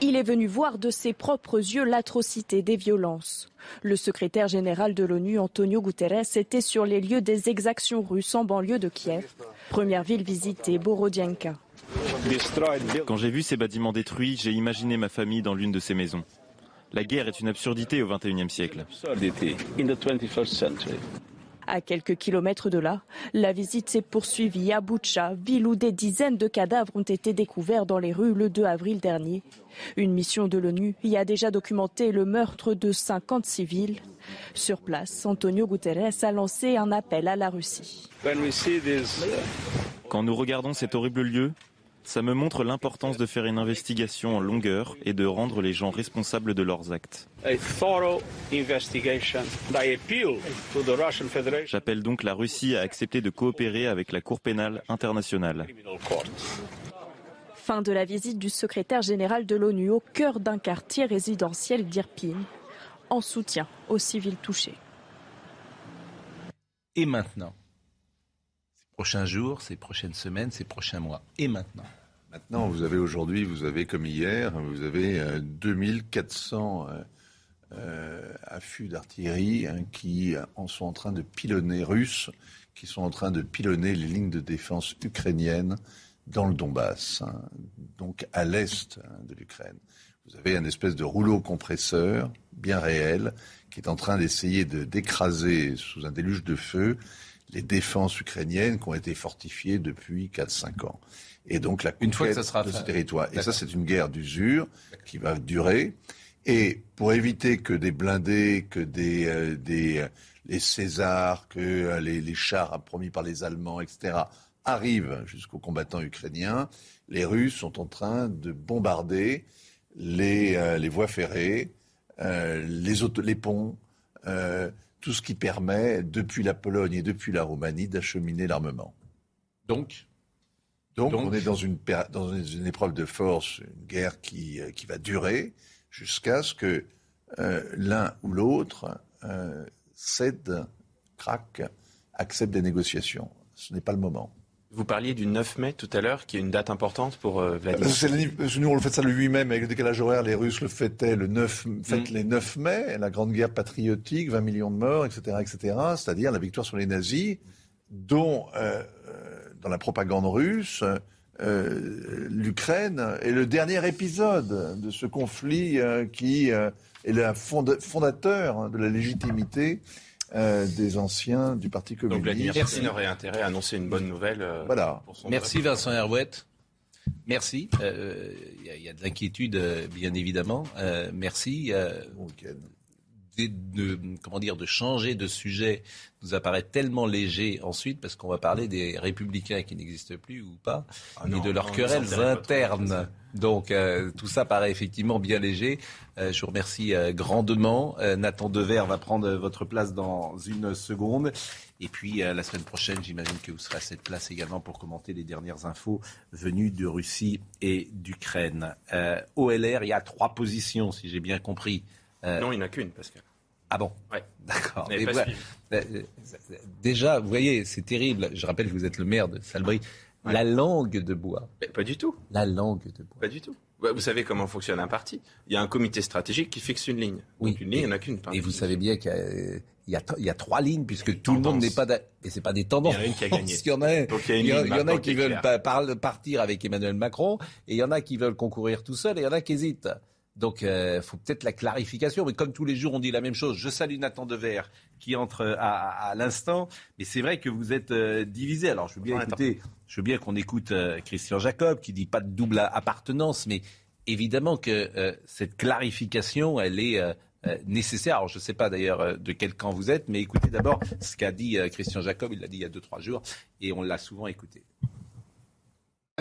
Il est venu voir de ses propres yeux l'atrocité des violences. Le secrétaire général de l'ONU, Antonio Guterres, était sur les lieux des exactions russes en banlieue de Kiev, première ville visitée, Borodianka. Quand j'ai vu ces bâtiments détruits, j'ai imaginé ma famille dans l'une de ces maisons. La guerre est une absurdité au XXIe siècle. À quelques kilomètres de là, la visite s'est poursuivie à Boucha, ville où des dizaines de cadavres ont été découverts dans les rues le 2 avril dernier. Une mission de l'ONU y a déjà documenté le meurtre de 50 civils. Sur place, Antonio Guterres a lancé un appel à la Russie. Quand nous regardons cet horrible lieu, ça me montre l'importance de faire une investigation en longueur et de rendre les gens responsables de leurs actes. J'appelle donc la Russie à accepter de coopérer avec la Cour pénale internationale. Fin de la visite du secrétaire général de l'ONU au cœur d'un quartier résidentiel d'Irpin, en soutien aux civils touchés. Et maintenant prochains jours, ces prochaines semaines, ces prochains mois. Et maintenant Maintenant, vous avez aujourd'hui, vous avez comme hier, vous avez 2400 euh, euh, affûts d'artillerie hein, qui en sont en train de pilonner russes, qui sont en train de pilonner les lignes de défense ukrainiennes dans le Donbass, hein, donc à l'est hein, de l'Ukraine. Vous avez un espèce de rouleau compresseur bien réel qui est en train d'essayer de d'écraser sous un déluge de feu les défenses ukrainiennes qui ont été fortifiées depuis 4-5 ans. Et donc la Une fois que conquête ça sera de ce territoire. Et ça, c'est une guerre d'usure qui va durer. Et pour éviter que des blindés, que des, euh, des euh, les Césars, que euh, les, les chars promis par les Allemands, etc., arrivent jusqu'aux combattants ukrainiens, les Russes sont en train de bombarder les, euh, les voies ferrées, les, auto- les ponts, tout ce qui permet, depuis la Pologne et depuis la Roumanie, d'acheminer l'armement. Donc, Donc, Donc- on est dans une, péri- dans une épreuve de force, une guerre qui, euh, qui va durer jusqu'à ce que euh, l'un ou l'autre euh, cède, craque, accepte des négociations. Ce n'est pas le moment. Vous parliez du 9 mai tout à l'heure, qui est une date importante pour euh, Vladimir. Nous, on le fait ça le 8 mai, mais avec le décalage horaire, les Russes le fêtaient le 9, fêtent Mm. les 9 mai, la grande guerre patriotique, 20 millions de morts, etc., etc., c'est-à-dire la victoire sur les nazis, dont, euh, euh, dans la propagande russe, euh, l'Ukraine est le dernier épisode de ce conflit qui est le fonda- fondateur de la légitimité euh, des anciens du Parti Donc communiste. Vladimir Poutine aurait intérêt à annoncer une bonne nouvelle. euh, Voilà. pour son Merci. Vincent Herouette. Merci. Euh, Il y, a- il y a de l'inquiétude, euh, bien évidemment. Euh, merci. Euh, Bon week-end. De, de- comment dire, de changer de sujet nous apparaît tellement léger ensuite, parce qu'on va parler des républicains qui n'existent plus ou pas, Ah et non, de leurs non, querelles internes. Donc euh, tout ça paraît effectivement bien léger. Euh, je vous remercie euh, grandement. Euh, Nathan Dever va prendre votre place dans une seconde. Et puis la semaine prochaine, j'imagine que vous serez à cette place également pour commenter les dernières infos venues de Russie et d'Ukraine. OLR, il y a trois positions, si j'ai bien compris. Euh, Non, il n'y en a qu'une, Pascal. ah bon? Ouais. D'accord. Mais. Euh, Déjà, vous voyez, c'est terrible. Je rappelle que vous êtes le maire de Salbris. Ouais. La langue de bois. Mais Pas du tout. La langue de bois. Pas du tout. Vous savez comment fonctionne un parti Il y a un comité stratégique qui fixe une ligne. Oui. Donc une ligne, il n'y en a qu'une. Et vous savez bien qu'il y a, y y trois lignes puisque tout le monde n'est pas. Et c'est pas des tendances. Il y en a une qui a gagné. Il y en a, il y a une il y en- a qui veulent partir avec Emmanuel Macron et il y en a qui veulent concourir tout seul et il y en a qui hésitent. Donc, il faut peut-être la clarification. Mais comme tous les jours, on dit la même chose. Je salue Nathan Dever qui entre à, à- à l'instant. Mais c'est vrai que vous êtes euh, divisé. Alors, je veux bien écouter. Je veux bien qu'on écoute euh, Christian Jacob qui dit pas de double appartenance, mais évidemment que euh, cette clarification, elle est euh, euh, nécessaire. Alors, je ne sais pas d'ailleurs euh, de quel camp vous êtes, mais écoutez d'abord ce qu'a dit euh, Christian Jacob. Il l'a dit il y a deux trois jours et on l'a souvent écouté.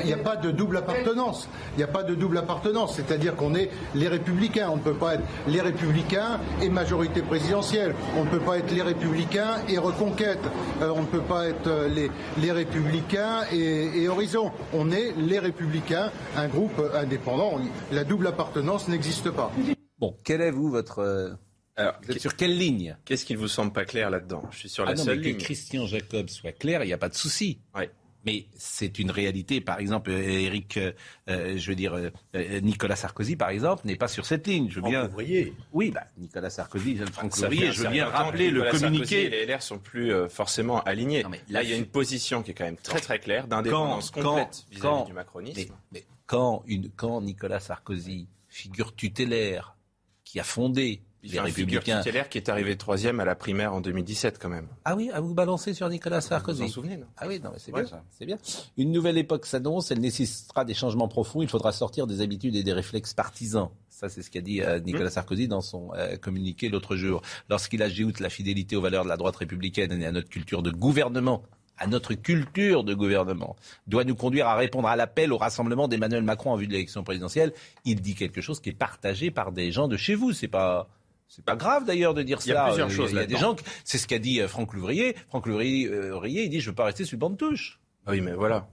Il n'y a pas de double appartenance. Il n'y a pas de double appartenance. C'est-à-dire qu'on est les républicains. On ne peut pas être les républicains et majorité présidentielle. On ne peut pas être les républicains et reconquête. Euh, on ne peut pas être euh, les, les républicains et, et horizon. On est les républicains, un groupe indépendant. La double appartenance n'existe pas. Bon, quel est vous votre euh, Alors, vous êtes sur quelle ligne? qu'est-ce qui ne vous semble pas clair là-dedans? Je suis sur Ah la non, mais que ligne. Christian Jacob soit clair, il n'y a pas de souci. Ouais. Mais c'est une réalité. Par exemple, Eric, je veux dire, euh, Nicolas Sarkozy, par exemple, n'est pas sur cette ligne. Je veux bien. Ouvrier. Oui, bah, Nicolas Sarkozy, Franck Ouvrier, je veux bien rappeler le Sarkozy communiqué. et les LR sont plus euh, forcément alignés. Non, mais Là, il y a une position qui est quand même très très claire d'indépendance complète vis-à-vis du macronisme. Mais, mais quand, une, quand Nicolas Sarkozy, figure tutélaire, qui a fondé les figure Républicains. tutélaire qui est arrivé troisième à la primaire en 2017 quand même. Ah oui, à vous balancer sur Nicolas Vous Sarkozy. vous en souvenez, non? Ah oui, non, mais c'est Ouais. bien ça. C'est bien. Une nouvelle époque s'annonce. Elle nécessitera des changements profonds. Il faudra sortir des habitudes et des réflexes partisans. Ça, c'est ce qu'a dit euh, Nicolas Sarkozy dans son euh, communiqué l'autre jour. Lorsqu'il ajoute la fidélité aux valeurs de la droite républicaine et à notre culture de gouvernement, à notre culture de gouvernement, doit nous conduire à répondre à l'appel au rassemblement d'Emmanuel Macron en vue de l'élection présidentielle. Il dit quelque chose qui est partagé par des gens de chez vous. C'est pas. C'est pas grave d'ailleurs de dire Il y a ça. plusieurs Euh, choses Il y a des gens, c'est ce qu'a dit euh, Franck Louvrier. Franck Louvrier, euh, il dit je veux pas rester sur le banc de touche. Ah Oui, mais voilà.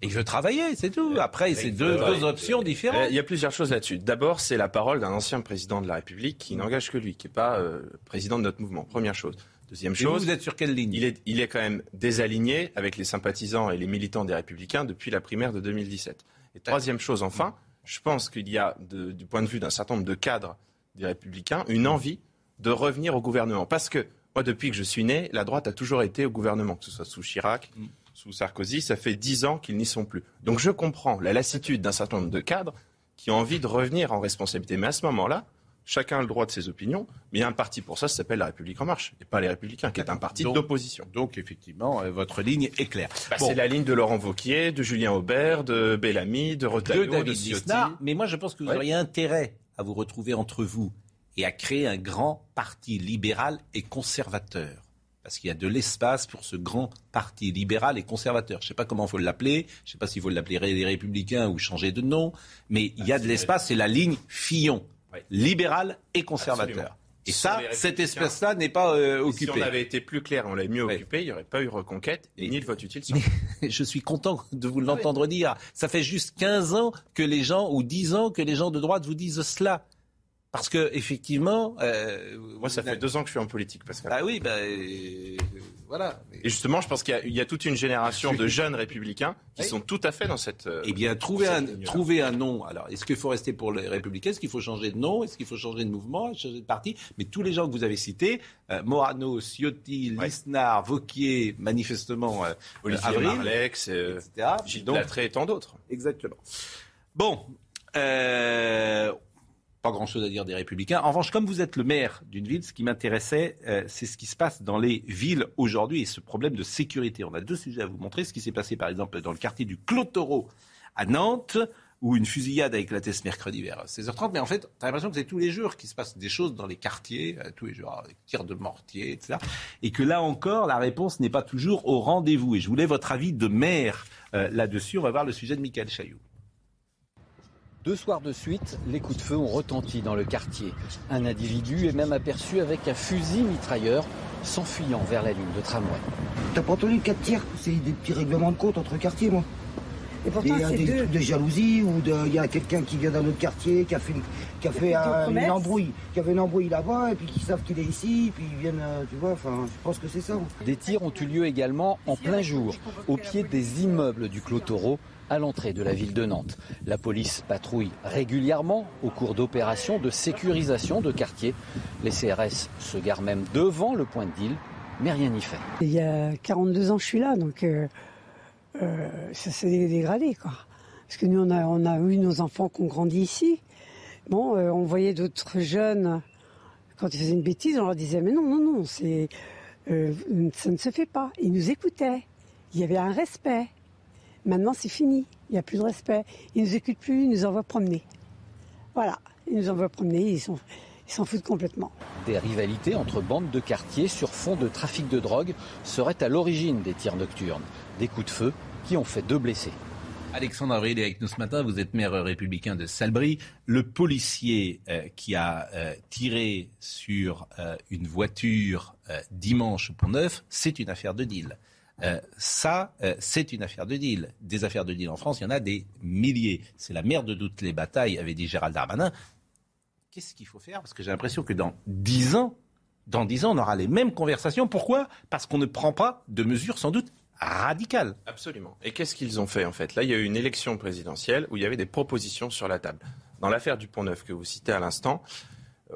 Et je veux travailler, c'est tout. Après, c'est deux, Euh, deux options Euh, différentes. Il y a plusieurs choses là-dessus. D'abord, c'est la parole d'un ancien président de la République qui n'engage que lui, qui n'est pas euh, président de notre mouvement. Première chose. Deuxième Et vous, chose, vous êtes sur quelle ligne il est, il est quand même désaligné avec les sympathisants et les militants des Républicains depuis la primaire de 2017. Et troisième chose, enfin, je pense qu'il y a, de- du point de vue d'un certain nombre de cadres des Républicains, une envie de revenir au gouvernement. Parce que moi, depuis que je suis né, la droite a toujours été au gouvernement, que ce soit sous Chirac, Mm. sous Sarkozy. Ça fait dix ans qu'ils n'y sont plus. Donc je comprends la lassitude d'un certain nombre de cadres qui ont envie de revenir en responsabilité. Mais à ce moment-là, Chacun a le droit de ses opinions, mais il y a un parti pour ça, ça s'appelle La République En Marche, et pas Les Républicains, qui est un parti d'opposition. Donc, effectivement, euh, votre ligne est claire. Bah, C'est la ligne de Laurent Wauquiez, de Julien Aubert, de Bellamy, de Retailleau, de de, David Ciotti. Lisnard. Mais moi, je pense que vous Ouais. auriez intérêt à vous retrouver entre vous et à créer un grand parti libéral et conservateur. Parce qu'il y a de l'espace pour ce grand parti libéral et conservateur. Je ne sais pas comment il faut l'appeler. Je ne sais pas s'il faut l'appeler les Républicains ou changer de nom. Mais il y a de l'espace. C'est la ligne Fillon. Libéral et conservateur. Absolument. Et ça, les cet Républicains. espace-là n'est pas euh, Et occupé. Si on avait été plus clair, on l'avait mieux occupé, il n'y aurait pas eu reconquête, et ni le vote utile. sur- je suis content de vous l'entendre dire. Ça fait juste 15 ans que les gens, ou 10 ans que les gens de droite vous disent cela. Parce que, effectivement. euh, Moi, ça fait deux ans que je suis en politique, Pascal. Ah oui, bah, euh, voilà. Et justement, je pense qu'il y a- il y, a toute une génération de jeunes républicains qui sont tout à fait dans cette. euh, Eh bien, trouver un, trouver nom. Alors, est-ce qu'il faut rester pour les Républicains? Est-ce qu'il faut changer de nom? Est-ce qu'il faut changer de mouvement? Changer de parti? Mais tous les gens que vous avez cités, Morano, Ciotti, Lisnard, Vauquier, manifestement, Olivier Avril, Marlex, etc. Gilles Donc, Latré et tant d'autres. Exactement. Bon, euh, pas grand-chose à dire des Républicains. En revanche, comme vous êtes le maire d'une ville, ce qui m'intéressait, euh, c'est ce qui se passe dans les villes aujourd'hui et ce problème de sécurité. On a deux sujets à vous montrer. Ce qui s'est passé, par exemple, dans le quartier du Clotoro à Nantes, où une fusillade a éclaté ce mercredi vers 16h30. Mais en fait, tu as l'impression que c'est tous les jours qu'il se passe des choses dans les quartiers, euh, tous les jours, avec tirs de mortier, etc. Et que là encore, la réponse n'est pas toujours au rendez-vous. Et je voulais votre avis de maire euh, là-dessus. On va voir le sujet de Michael Chailloux. Deux soirs de suite, les coups de feu ont retenti dans le quartier. Un individu est même aperçu avec un fusil mitrailleur s'enfuyant vers la ligne de tramway. T'as pas entendu quatre tirs C'est des petits règlements de compte entre quartiers, moi. Et pourtant, il y a c'est des deux. trucs de jalousie ou il y a quelqu'un qui vient d'un autre quartier qui a fait, qui a fait Des un- une embrouille, qui avait une embrouille là-bas et puis qui savent qu'il est ici, puis ils viennent, euh, tu vois. Enfin, je pense que c'est ça. Des tirs ont eu lieu également en plein jour, au pied des immeubles du Clos Taureau, à l'entrée de la ville de Nantes. La police patrouille régulièrement au cours d'opérations de sécurisation de quartiers. Les CRS se garent même devant le point de deal, mais rien n'y fait. Il y a 42 ans je suis là, donc euh, euh, ça s'est dégradé, quoi. Parce que nous, on a, eu nos enfants qui ont grandi ici. Bon, euh, on voyait d'autres jeunes, quand ils faisaient une bêtise, on leur disait, mais non, non, non, c'est, ça ne se fait pas. Ils nous écoutaient. Il y avait un respect. Maintenant, c'est fini. Il n'y a plus de respect. Ils nous écoutent plus, ils nous envoient promener. Voilà. Ils nous envoient promener, ils sont- ils s'en foutent complètement. Des rivalités entre bandes de quartiers sur fond de trafic de drogue seraient à l'origine des tirs nocturnes. Des coups de feu qui ont fait deux blessés. Alexandre Avril est avec nous ce matin. Vous êtes maire républicain de Salbris. Le policier euh, qui a euh, tiré sur euh, une voiture euh, dimanche au Pont-Neuf, c'est une affaire de deal. Euh, ça, euh, c'est une affaire de deal. Des affaires de deal en France, il y en a des milliers. C'est la mère de toutes les batailles, avait dit Gérald Darmanin. Qu'est-ce qu'il faut faire? Parce que j'ai l'impression que dans dix ans, dans dix ans, on aura les mêmes conversations. Pourquoi? Parce qu'on ne prend pas de mesures sans doute radicales. Absolument. Et qu'est-ce qu'ils ont fait en fait? Là, il y a eu une élection présidentielle où il y avait des propositions sur la table. Dans l'affaire du Pont-Neuf que vous citez à l'instant,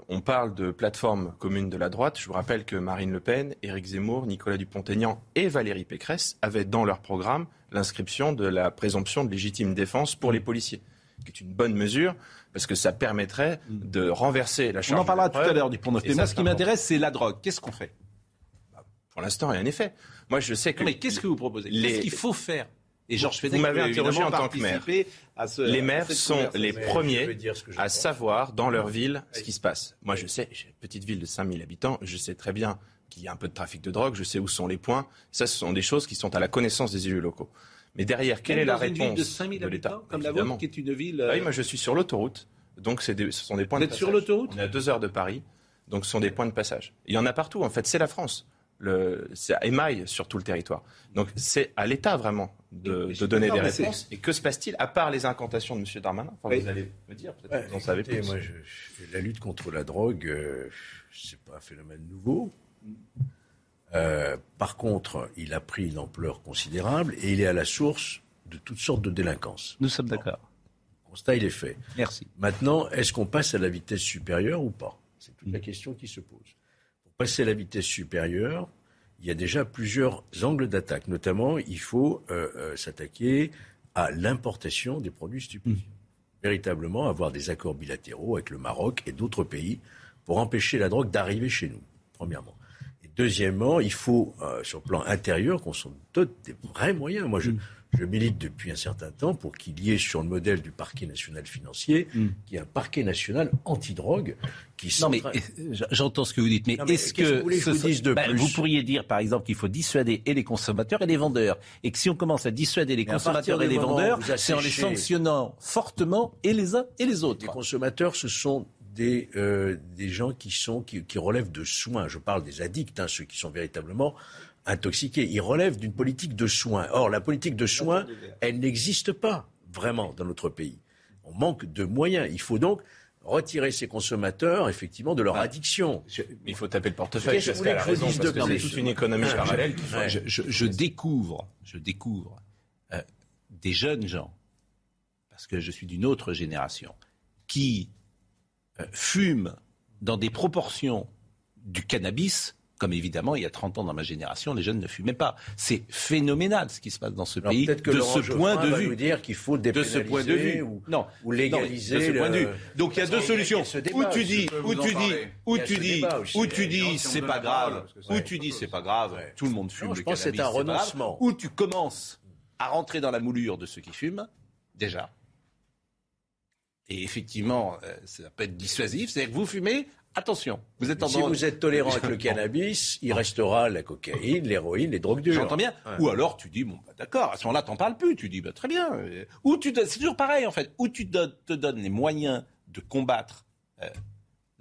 on parle de plateforme commune de la droite. Je vous rappelle que Marine Le Pen, Éric Zemmour, Nicolas Dupont-Aignan et Valérie Pécresse avaient dans leur programme l'inscription de la présomption de légitime défense pour les policiers, qui est une bonne mesure parce que ça permettrait de renverser la charge. On en parlera tout à l'heure du Pont-Neuf. Et Mais ça, moi, ce qui m'intéresse, c'est la drogue. Qu'est-ce qu'on fait? Pour l'instant, rien n'est fait. Moi, je sais que. Mais qu'est-ce que vous proposez? Les- Qu'est-ce qu'il faut faire? Et Georges Vous m'avez interrogé en tant que maire. participer à ce- les maires sont les premiers vais dire ce que je à savoir dans leur ville ce qui se passe. Moi, je sais, j'ai une petite ville de 5000 habitants, je sais très bien qu'il y a un peu de trafic de drogue, je sais où sont les points. Ça, ce sont des choses qui sont à la connaissance des élus locaux. Mais derrière, quelle Même est la dans une ville réponse de 5000 l'État habitants, comme la vôtre, qui est une ville. Ah oui, euh, moi, je suis sur l'autoroute, donc c'est des- ce sont des points Vous de êtes sur passage. l'autoroute? On est à deux heures de Paris, donc ce sont des points de passage. Il y en a partout, en fait, c'est la France. Le, ça émaille sur tout le territoire. Donc c'est à l'État vraiment de, de donner des c'est- réponses. Et que se passe-t-il, à part les incantations de M. Darmanin? Enfin, Vous allez me dire, peut-être Ouais, que vous en savez écoutez, plus. moi, je- je- la lutte contre la drogue, euh, c'est pas un phénomène nouveau. Euh, par contre, il a pris une ampleur considérable et il est à la source de toutes sortes de délinquances. Nous sommes d'accord. Le constat, il est fait. Merci. Maintenant, est-ce qu'on passe à la vitesse supérieure ou pas? C'est toute la question qui se pose. Passer à la vitesse supérieure, il y a déjà plusieurs angles d'attaque. Notamment, il faut euh, euh, s'attaquer à l'importation des produits stupéfiants. véritablement avoir des accords bilatéraux avec le Maroc et d'autres pays pour empêcher la drogue d'arriver chez nous, premièrement. Et deuxièmement, il faut, euh, sur le plan intérieur, qu'on se dote des vrais moyens. Moi, je, Mm. Je milite depuis un certain temps pour qu'il y ait, sur le modèle du parquet national financier, qu'il y ait un parquet national anti-drogue qui Non, mais euh, j'entends ce que vous dites, mais est-ce qu'est-ce que que, vous ce de Ben, plus vous pourriez dire, par exemple, qu'il faut dissuader et les consommateurs et les vendeurs, et que si on commence à dissuader les Mais consommateurs et les vendeurs, c'est en les sanctionnant fortement et les uns et les autres. Les consommateurs, ce sont des, euh, des gens qui, sont, qui, qui relèvent de soins. Je parle des addicts, hein, ceux qui sont véritablement intoxiqués. Ils relèvent d'une politique de soins. Or, la politique de soins, elle n'existe pas vraiment dans notre pays. On manque de moyens. Il faut donc retirer ces consommateurs, effectivement, de leur addiction. Il faut taper le portefeuille. Qu'est-ce que vous voulez Pascal a que je vous raison, dise parce de que c'est plus toute une économie Ah, parallèle. je- qu'il faut- ouais. je, je- je découvre, je découvre euh, des jeunes gens, parce que je suis d'une autre génération, qui euh, fument dans des proportions du cannabis, comme évidemment il y a 30 ans dans ma génération, les jeunes ne fumaient pas. C'est phénoménal ce qui se passe dans ce Alors, pays peut-être que de Laurent ce Geoffrin point de va vue. nous dire qu'il faut de ce point de vue. ou- non, ou non, légaliser de ce point de vue. le- Donc il y a deux solutions. Où tu dis, où tu dis, où tu ce dis, où tu dis, c'est pas grave. Où tu dis, c'est pas grave. Tout le monde fume Non, je le pense c'est un renoncement. Où tu commences à rentrer dans la moulure de ceux qui fument, déjà. Et effectivement, euh, ça peut être dissuasif. C'est-à-dire que vous fumez, attention, vous êtes en Si vous êtes tolérant avec le cannabis, il restera la cocaïne, l'héroïne, les drogues dures. J'entends bien. Ouais. Ou alors tu dis, bon, bah, d'accord, à ce moment-là, t'en parles plus. Tu dis, bah, très bien. Euh, Ou tu c'est toujours pareil, en fait. Ou tu donnes- te donnes les moyens de combattre euh,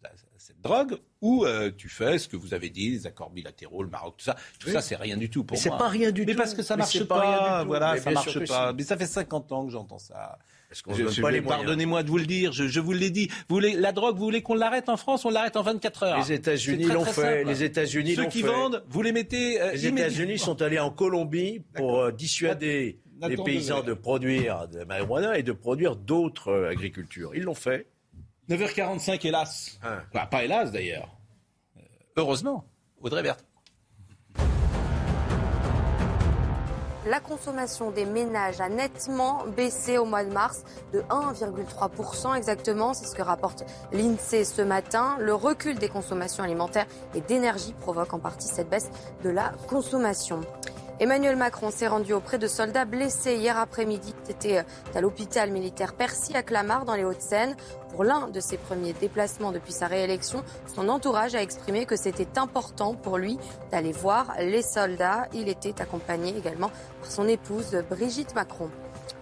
la- cette drogue, ou euh, tu fais ce que vous avez dit, les accords bilatéraux, le Maroc, tout ça. Tout Oui. ça, c'est rien du tout pour Mais c'est moi. pas rien du mais tout. parce que ça Mais marche pas. Voilà, Mais ça marche pas. Mais ça fait 50 ans que j'entends ça. Parce qu'on Je- ne donne je- pas les moyens. Pardonnez-moi de vous le dire, je, je vous l'ai dit. Vous voulez, la drogue, vous voulez qu'on l'arrête en France On l'arrête en 24 heures. Les États-Unis l'ont fait. simple. Les États-Unis Ceux qui fait. vendent, vous les mettez. euh, Les. États-Unis sont allés en Colombie pour euh, dissuader les paysans de produire de la marijuana et de produire d'autres euh, agricultures. Ils l'ont fait. 9h45, hélas. Bah, pas hélas d'ailleurs. Euh, heureusement. Audrey Berthe. La consommation des ménages a nettement baissé au mois de mars de 1,3% exactement. C'est ce que rapporte l'INSEE ce matin. Le recul des consommations alimentaires et d'énergie provoque en partie cette baisse de la consommation. Emmanuel Macron s'est rendu auprès de soldats blessés hier après-midi. C'était euh, à l'hôpital militaire Percy à Clamart dans les Hauts-de-Seine. Pour l'un de ses premiers déplacements depuis sa réélection, son entourage a exprimé que c'était important pour lui d'aller voir les soldats. Il était accompagné également par son épouse Brigitte Macron.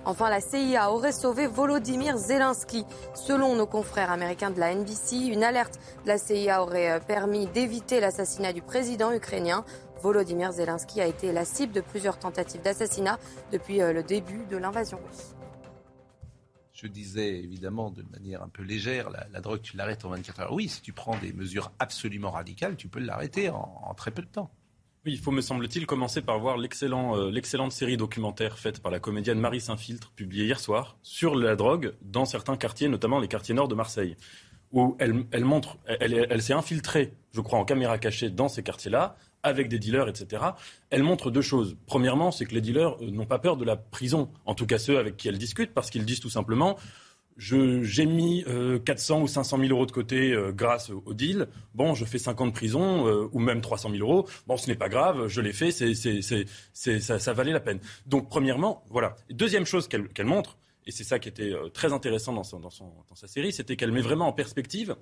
Enfin, la CIA aurait sauvé Volodymyr Zelensky. Selon nos confrères américains de la NBC, une alerte de la CIA aurait euh, permis d'éviter l'assassinat du président ukrainien. Volodymyr Zelensky a été la cible de plusieurs tentatives d'assassinat depuis euh, le début de l'invasion russe. Je disais évidemment de manière un peu légère, la, la drogue, tu l'arrêtes en 24 heures. Oui, si tu prends des mesures absolument radicales, tu peux l'arrêter en, en très peu de temps. Oui, il faut, me semble-t-il, commencer par voir euh, l'excellente série documentaire faite par la comédienne Marie Saint-Filtre, publiée hier soir, sur la drogue dans certains quartiers, notamment les quartiers nord de Marseille, où elle, elle montre, elle, elle- elle s'est infiltrée, je crois, en caméra cachée dans ces quartiers-là, avec des dealers, etc. Elle montre deux choses. Premièrement, c'est que les dealers euh, n'ont pas peur de la prison, en tout cas ceux avec qui elle discute, parce qu'ils disent tout simplement j'ai mis euh, 400 ou 500 000 euros de côté euh, grâce au, deal. Bon, je fais 5 ans de prison euh, ou même 300 000 euros. Bon, ce n'est pas grave, je l'ai fait, ça, valait la peine. Donc, premièrement, voilà. Deuxième chose qu'elle, montre, et c'est ça qui était euh, très intéressant dans sa série, c'était qu'elle met vraiment en perspective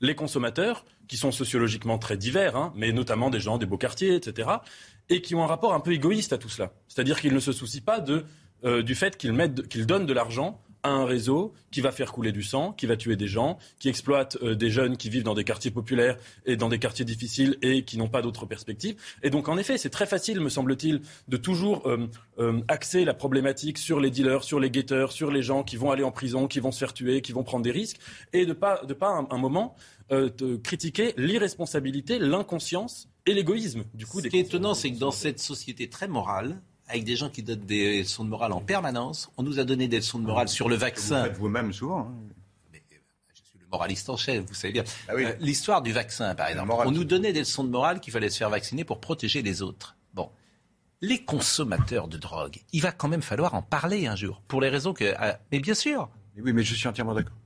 les consommateurs, qui sont sociologiquement très divers, hein, mais notamment des gens des beaux quartiers, etc., et qui ont un rapport un peu égoïste à tout cela. C'est-à-dire qu'ils ne se soucient pas de, euh, du fait qu'ils, qu'ils donnent de l'argent à un réseau qui va faire couler du sang, qui va tuer des gens, qui exploite euh, des jeunes qui vivent dans des quartiers populaires et dans des quartiers difficiles et qui n'ont pas d'autres perspectives. Et donc, en effet, c'est très facile, me semble-t-il, de toujours euh, euh, axer la problématique sur les dealers, sur les guetteurs, sur les gens qui vont aller en prison, qui vont se faire tuer, qui vont prendre des risques, et de pas, de pas un, un moment euh, de critiquer l'irresponsabilité, l'inconscience et l'égoïsme. Du coup, Ce des qui est étonnant, c'est que dans cette société très morale, avec des gens qui donnent des leçons de morale en permanence, on nous a donné des leçons de morale sur le vaccin. Vous vous-même souvent. hein. le moraliste en chef, vous savez bien. Ah oui. Euh, L'histoire du vaccin, par exemple. morale, On nous donnait des leçons de morale qu'il fallait se faire vacciner pour protéger les autres. Bon. Les consommateurs de drogue, il va quand même falloir en parler un jour. Pour les raisons que. ah, mais bien sûr, oui, mais je suis entièrement d'accord.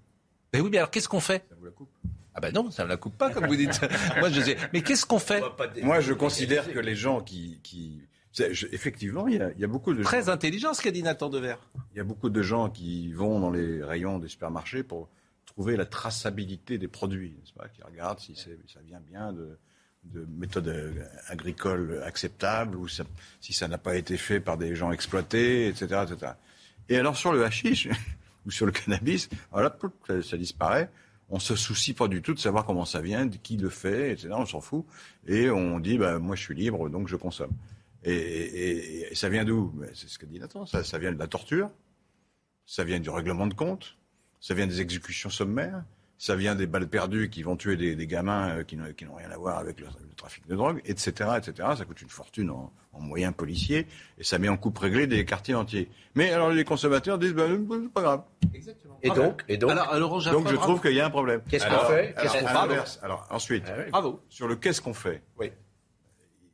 Mais oui, mais alors qu'est-ce qu'on fait? Ça vous la coupe? Ah ben non, ça ne la coupe pas, comme vous dites. Moi, je sais. Mais qu'est-ce qu'on fait? Moi, je considère que les gens qui... qui... Je, effectivement, il y, a, il y, a, beaucoup de Très gens... intelligent ce qu'a dit Nathan Dever. Il y a beaucoup de gens qui vont dans les rayons des supermarchés pour trouver la traçabilité des produits, n'est-ce pas Qui regardent si ça vient bien de, de méthodes agricoles acceptables ou ça, si ça n'a pas été fait par des gens exploités, etc., etc. Et alors sur le hashish ou sur le cannabis, ça disparaît. On se soucie pas du tout de savoir comment ça vient, de qui le fait, etc. On s'en fout. Et on dit, bah, moi je suis libre, donc je consomme. Et, et, et ça vient d'où? C'est ce que dit Nathan. Ça, ça vient de la torture, ça vient du règlement de compte, ça vient des exécutions sommaires, ça vient des balles perdues qui vont tuer des, des gamins euh, qui n'ont rien à voir avec le, le, trafic de drogue, etc., etc. Ça coûte une fortune en, en, moyens policiers et ça met en coupe réglée des quartiers entiers. Mais alors les consommateurs disent, ben, c'est pas grave. Exactement. Et donc, et donc, alors, alors, donc je trouve qu'il y a un problème. Qu'est-ce qu'on fait? Alors, alors, alors, ensuite, ah oui. bravo. Sur le qu'est-ce qu'on fait? Oui.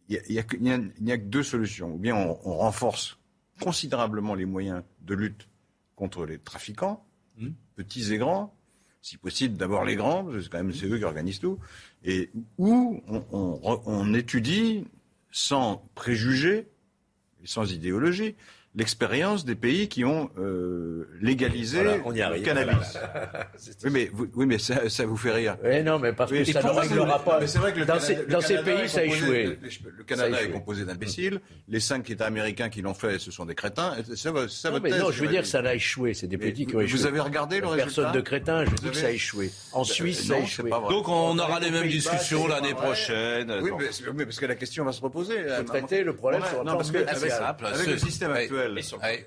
Il n'y a, a, a, que deux solutions. Ou bien on, on, renforce considérablement les moyens de lutte contre les trafiquants, mmh. petits et grands, si possible d'abord les grands, parce que quand même c'est eux qui organisent tout, et où on, on, on étudie sans préjugés et sans idéologie l'expérience des pays qui ont euh, légalisé voilà, on y le cannabis. oui, mais, vous, oui, mais ça, ça, vous fait rire. Oui, non, mais parce que ça ne réglera pas. Mais vrai que le dans Canada, ces, le dans ces pays, ça a échoué. Le, le Canada est composé d'imbéciles. Les cinq États américains qui l'ont fait, ce sont des crétins. Ça, ça non, mais non, je veux dire, ça a échoué. C'est des petits qui ont échoué. Vous avez regardé le résultat Personne de crétin, je dis que ça a échoué. En Suisse, ça a échoué. Donc on aura les mêmes discussions l'année prochaine. Oui, mais parce que la question va se reposer. Il faut traiter le problème sur Non, parce que avec le système actuel,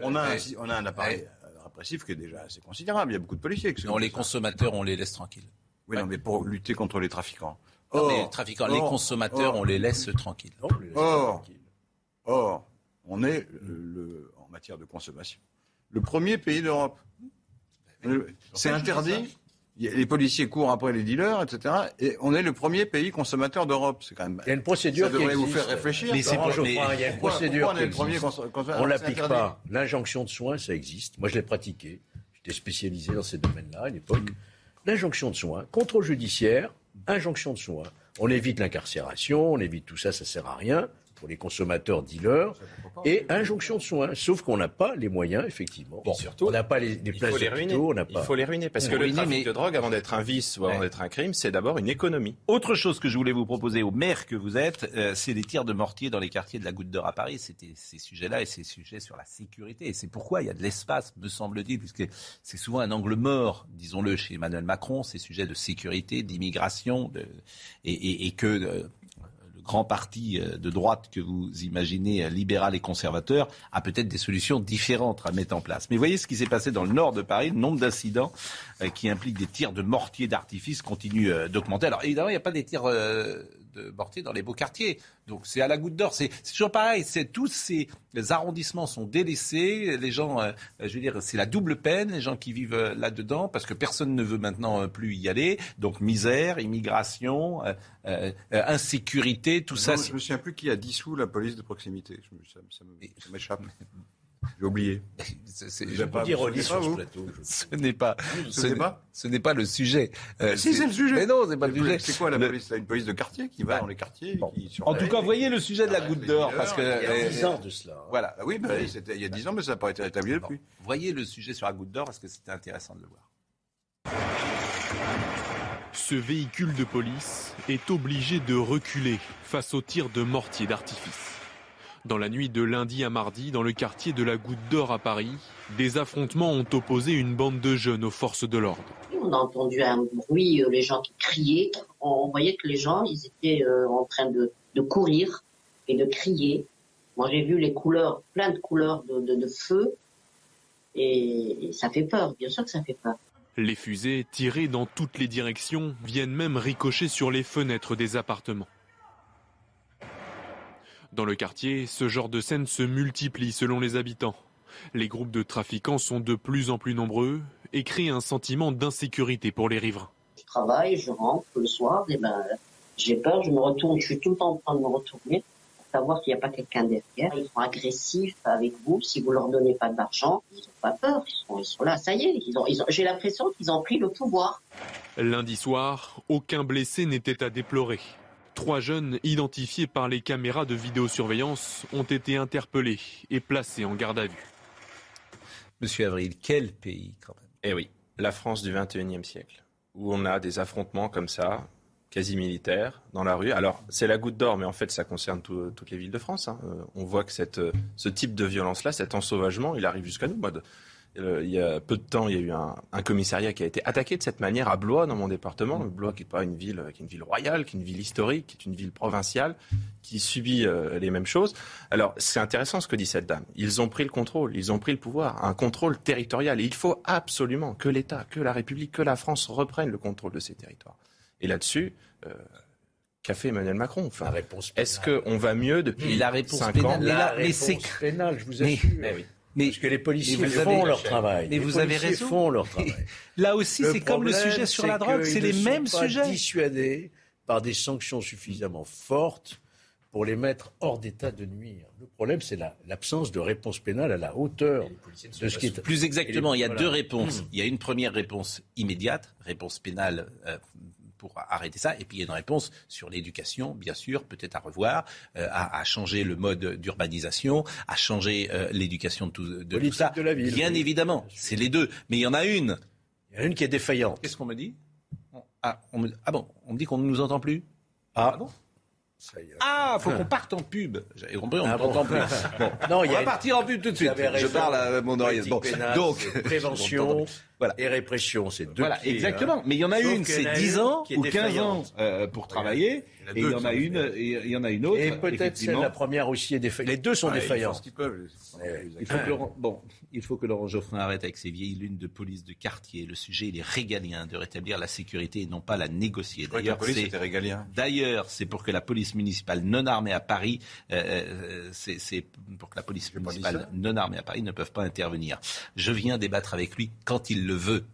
on a on a un appareil répressif qui est déjà assez considérable. Il y a beaucoup de policiers. Qui non, les consommateurs, on les laisse tranquilles. Oui, ouais. non, mais pour lutter contre les trafiquants. Non, or, les trafiquants, or, les consommateurs, or, on les laisse tranquilles. Non, les laisse or, tranquilles. or, on est le, le, en matière de consommation le premier pays d'Europe. C'est interdit. Les policiers courent après les dealers, etc. Et on est le premier pays consommateur d'Europe. C'est quand même. Il y a une procédure ça devrait qui vous existe. faire réfléchir. Mais c'est mais... Il y a une procédure on est le premier On l'applique pas. L'injonction de soins, ça existe. Moi, je l'ai pratiqué. J'étais spécialisé dans ces domaines-là à l'époque. L'injonction de soins, contrôle judiciaire, injonction de soins. On évite l'incarcération, on évite tout ça, ça sert à rien pour les consommateurs dealers et injonction de soins. Sauf qu'on n'a pas les moyens, effectivement. Bon, surtout, on n'a pas les, les places il faut les ruiner. on n'a pas. Il faut les ruiner parce que le trafic mais... de drogue, avant d'être un vice ou avant ouais. d'être un crime, c'est d'abord une économie. Autre chose que je voulais vous proposer au maire que vous êtes, euh, c'est des tirs de mortier dans les quartiers de la Goutte d'Or à Paris. C'était ces sujets-là et ces sujets sur la sécurité. Et c'est pourquoi il y a de l'espace, me semble-t-il, puisque c'est souvent un angle mort, disons-le, chez Emmanuel Macron, ces sujets de sécurité, d'immigration, de... et, et, et, que euh, grand parti de droite que vous imaginez, libéral et conservateur, a peut-être des solutions différentes à mettre en place. Mais voyez ce qui s'est passé dans le nord de Paris. Le nombre d'incidents qui impliquent des tirs de mortier d'artifice continue d'augmenter. Alors évidemment, il n'y a pas des tirs de mortier dans les beaux quartiers. Donc c'est à la goutte d'or. C'est toujours pareil. C'est tous ces arrondissements sont délaissés. Les gens, euh, je veux dire, c'est la double peine. Les gens qui vivent là-dedans parce que personne ne veut maintenant plus y aller. Donc misère, immigration, euh, euh, insécurité, tout non, ça. Je me souviens plus qui a dissous la police de proximité. Je, ça, ça m'échappe. J'ai oublié. Je peux dire au sur ce plateau. Ce n'est pas. Ce n'est pas. Ce n'est pas le sujet. Euh, si c'est le sujet. Mais non, c'est pas le sujet. C'est quoi la police? C'est une police de quartier qui va dans les quartiers. Bon. Qui en tout cas, voyez le sujet de la goutte d'or parce que il y a 10 ans de cela. Voilà. Ah oui, bah, oui. il y a 10 ans, mais ça n'a pas été rétabli depuis. Voyez le sujet sur la goutte d'or parce que c'était intéressant de le voir. Ce véhicule de police est obligé de reculer face aux tirs de mortier d'artifice. Dans la nuit de lundi à mardi, dans le quartier de la Goutte d'Or à Paris, des affrontements ont opposé une bande de jeunes aux forces de l'ordre. On a entendu un bruit, les gens qui criaient. On voyait que les gens, ils étaient en train de, de courir et de crier. Moi, j'ai vu les couleurs, plein de couleurs de, de, de feu. Et, et ça fait peur, bien sûr que ça fait peur. Les fusées, tirées dans toutes les directions, viennent même ricocher sur les fenêtres des appartements. Dans le quartier, ce genre de scène se multiplie selon les habitants. Les groupes de trafiquants sont de plus en plus nombreux et créent un sentiment d'insécurité pour les riverains. Je travaille, je rentre le soir, et ben, j'ai peur, je me retourne, je suis tout le temps en train de me retourner pour savoir s'il n'y a pas quelqu'un derrière. Ils sont agressifs avec vous. Si vous leur donnez pas d'argent, ils n'ont pas peur. Ils sont, ils sont, là, ça y est. Ils ont, ils ont, J'ai l'impression qu'ils ont pris le pouvoir. Lundi soir, aucun blessé n'était à déplorer. Trois jeunes identifiés par les caméras de vidéosurveillance ont été interpellés et placés en garde à vue. Monsieur Avril, quel pays quand même Eh oui, la France du 21e siècle, où on a des affrontements comme ça, quasi militaires, dans la rue. Alors, c'est la goutte d'or, mais en fait, ça concerne tout- toutes les villes de France. hein. Euh, on voit que cette, euh, ce type de violence-là, cet ensauvagement, il arrive jusqu'à nous. Moi, de- euh, il y a peu de temps, il y a eu un, un commissariat qui a été attaqué de cette manière à Blois, dans mon département. Blois, qui n'est pas une ville, qui est une ville royale, qui est une ville historique, qui est une ville provinciale, qui subit euh, les mêmes choses. Alors, c'est intéressant ce que dit cette dame. Ils ont pris le contrôle, ils ont pris le pouvoir, un contrôle territorial. Et il faut absolument que l'État, que la République, que la France reprennent le contrôle de ces territoires. Et là-dessus, euh, qu'a fait Emmanuel Macron? Enfin, Est-ce qu'on va mieux depuis Mais la réponse 5 pénale- ans mais la- La réponse pénale, je vous Mais- assure. Mais oui. Mais, Parce que les policiers mais vous font avez- leur travail. Mais Les vous avez raison. font leur travail. Là aussi, c'est comme le sujet sur la c'est drogue, c'est les ne mêmes sont pas sujets. dissuadés par des sanctions suffisamment fortes pour les mettre hors d'état de nuire. Le problème, c'est la- l'absence de réponse pénale à la hauteur de ce qui est. Plus exactement, il y a Voilà. deux réponses. Il y a une première réponse immédiate, réponse pénale euh, pour arrêter ça, et puis il y a une réponse sur l'éducation, bien sûr, peut-être à revoir, euh, à, à changer le mode d'urbanisation, à changer euh, l'éducation de tout, de tout Politique ça. de la ville, bien oui. évidemment, c'est les deux. Mais il y en a une. Il y en a une qui est défaillante. Qu'est-ce qu'on me dit? Ah, on me- ah bon, on me dit qu'on ne nous entend plus? Ah, bon? Y est. Ah, faut qu'on parte en pub. J'avais compris, on ne Ah bon. t'entend plus. Bon, Non, il on y va partir en pub tout de suite. Je parle à mon oreille. Politique Bon, donc prévention Voilà. et répression, c'est deux Voilà, pieds, exactement. hein. Mais il y en a Sauf une, c'est a 10 une ans ou 15 ans euh, pour travailler. Il y en a Et il y en a une, défaillantes. et il y en a une autre. Et peut-être celle, la première aussi est défaillante. Les deux sont Ouais, ils font défaillants. ce qu'ils peuvent. Il faut, que Laurent, bon, il faut que Laurent Geoffrin arrête avec ses vieilles lunes de police de quartier. Le sujet, il est régalien de rétablir la sécurité et non pas la négocier. D'ailleurs, police c'est- était régalien. D'ailleurs, c'est pour que la police municipale non armée à Paris, euh, euh, c'est c'est pour que la police municipale non armée à Paris ne peuvent pas intervenir. Je viens débattre avec lui quand il le veut.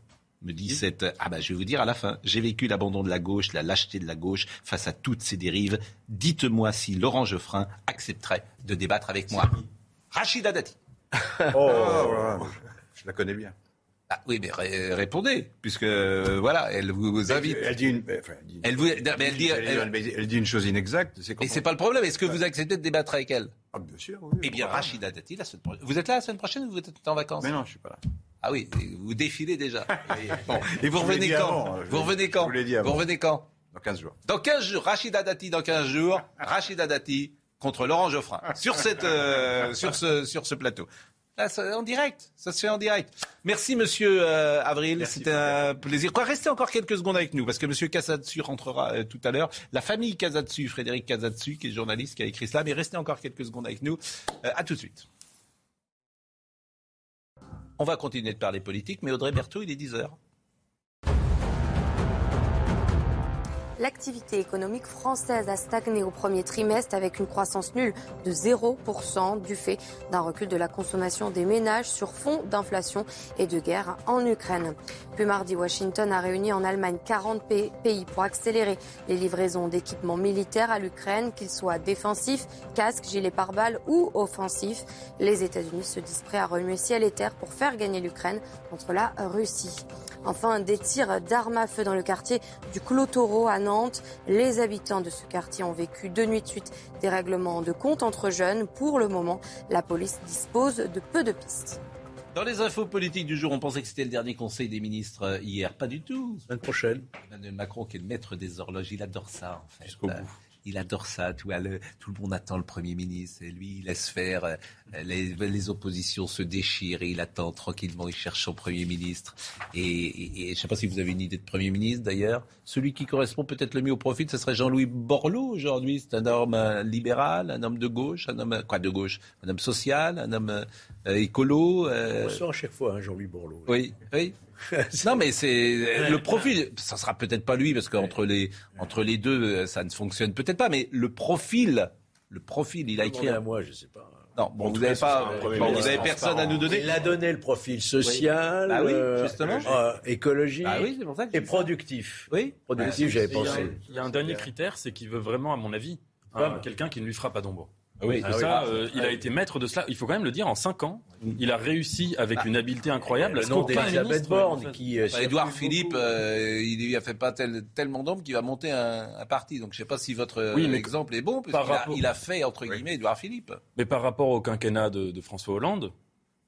Me dit cette ah bah je vais vous dire à la fin. J'ai vécu l'abandon de la gauche, la lâcheté de la gauche face à toutes ces dérives. Dites-moi si Laurent Geoffrin accepterait de débattre avec moi. Rachida Dati. Oh, voilà, je la connais bien. Ah oui, mais ré- répondez, puisque euh, voilà, elle vous, vous invite. Elle dit une, enfin, elle dit, Elle vous, non, mais elle dit, elle, elle- elle- elle dit une chose inexacte. Et c'est pas le problème. Est-ce que vous acceptez de débattre avec elle? Ah, bien sûr. oui, Eh bien. Rachida Dati, la semaine prochaine. Vous êtes là la semaine prochaine ou vous êtes en vacances? Mais non, je suis pas là. Ah oui, vous défilez déjà. Bon, Et vous revenez quand avant, Vous revenez quand vous revenez quand Dans 15 jours. Dans 15 jours. Rachida Dati dans 15 jours. Rachida Dati contre Laurent Geoffrin sur cette euh, sur ce sur ce plateau. Là, en direct, ça se fait en direct. Merci Monsieur euh, Avril, c'était un plaisir. Quoi, restez encore quelques secondes avec nous parce que Monsieur Casatsu rentrera euh, tout à l'heure. La famille Casatsu, Frédéric Casatsu, qui est journaliste, qui a écrit cela, mais restez encore quelques secondes avec nous. À tout de suite. On va continuer de parler politique, mais Audrey Berthaud, il est 10 heures. L'activité économique française a stagné au premier trimestre avec une croissance nulle de 0% du fait d'un recul de la consommation des ménages sur fond d'inflation et de guerre en Ukraine. Puis mardi, Washington a réuni en Allemagne 40 pa- pays pour accélérer les livraisons d'équipements militaires à l'Ukraine, qu'ils soient défensifs, casques, gilets pare-balles ou offensifs. Les États-Unis se disent prêts à remuer ciel et terre pour faire gagner l'Ukraine contre la Russie. Enfin, des tirs d'armes à feu dans le quartier du Clos Taureau à Nantes. Les habitants de ce quartier ont vécu deux nuits de suite des règlements de compte entre jeunes. Pour le moment, la police dispose de peu de pistes. Dans les infos politiques du jour, on pensait que c'était le dernier conseil des ministres euh, hier. Pas du tout. Semaine prochaine. Emmanuel Macron, qui est le maître des horloges, il adore ça, en fait. Il adore ça. Tout, le, tout le monde attend le Premier ministre. Et lui, il laisse faire. euh, Les, les oppositions se déchirent et il attend tranquillement. Il cherche son Premier ministre. Et, et- et je ne sais pas si vous avez une idée de Premier ministre, d'ailleurs. Celui qui correspond peut-être le mieux au profil, ce serait Jean-Louis Borloo, aujourd'hui. C'est un homme euh, libéral, un homme de gauche, un homme... Quoi, de gauche? Un homme social, un homme euh, écolo. euh, On sort à chaque fois, hein, Jean-Louis Borloo. oui, oui. non, mais c'est le profil. Ça sera peut-être pas lui parce qu'entre les entre les deux, ça ne fonctionne peut-être pas. Mais le profil, le profil, il a écrit. À moi, je sais pas. Non, bon, En vous n'avez pas, bon, vous avez personne à nous donner. Il a donné le profil social, Bah oui, euh, justement. euh, écologique oui, c'est pour ça que je et productif. Oui. Productif, j'avais Il y a un- pensé. Il y a un dernier critère, c'est qu'il veut vraiment, à mon avis, un- quelqu'un qui ne lui fera pas d'ombre. Ah oui, Ah ça, oui. euh, il a été maître de cela. Il faut quand même le dire, en 5 ans, il a réussi avec une habileté incroyable. à Le ce nom qu'aucun d'Elisabeth ministre- Borne qui. euh, Bah, Édouard Philippe, euh, il lui a fait pas tel, tellement d'hommes qu'il va monter un, un parti. Donc je sais pas si votre euh, Oui, exemple est bon, parce par qu'il a, il a fait, entre guillemets, Édouard Philippe. Mais par rapport au quinquennat de, de François Hollande,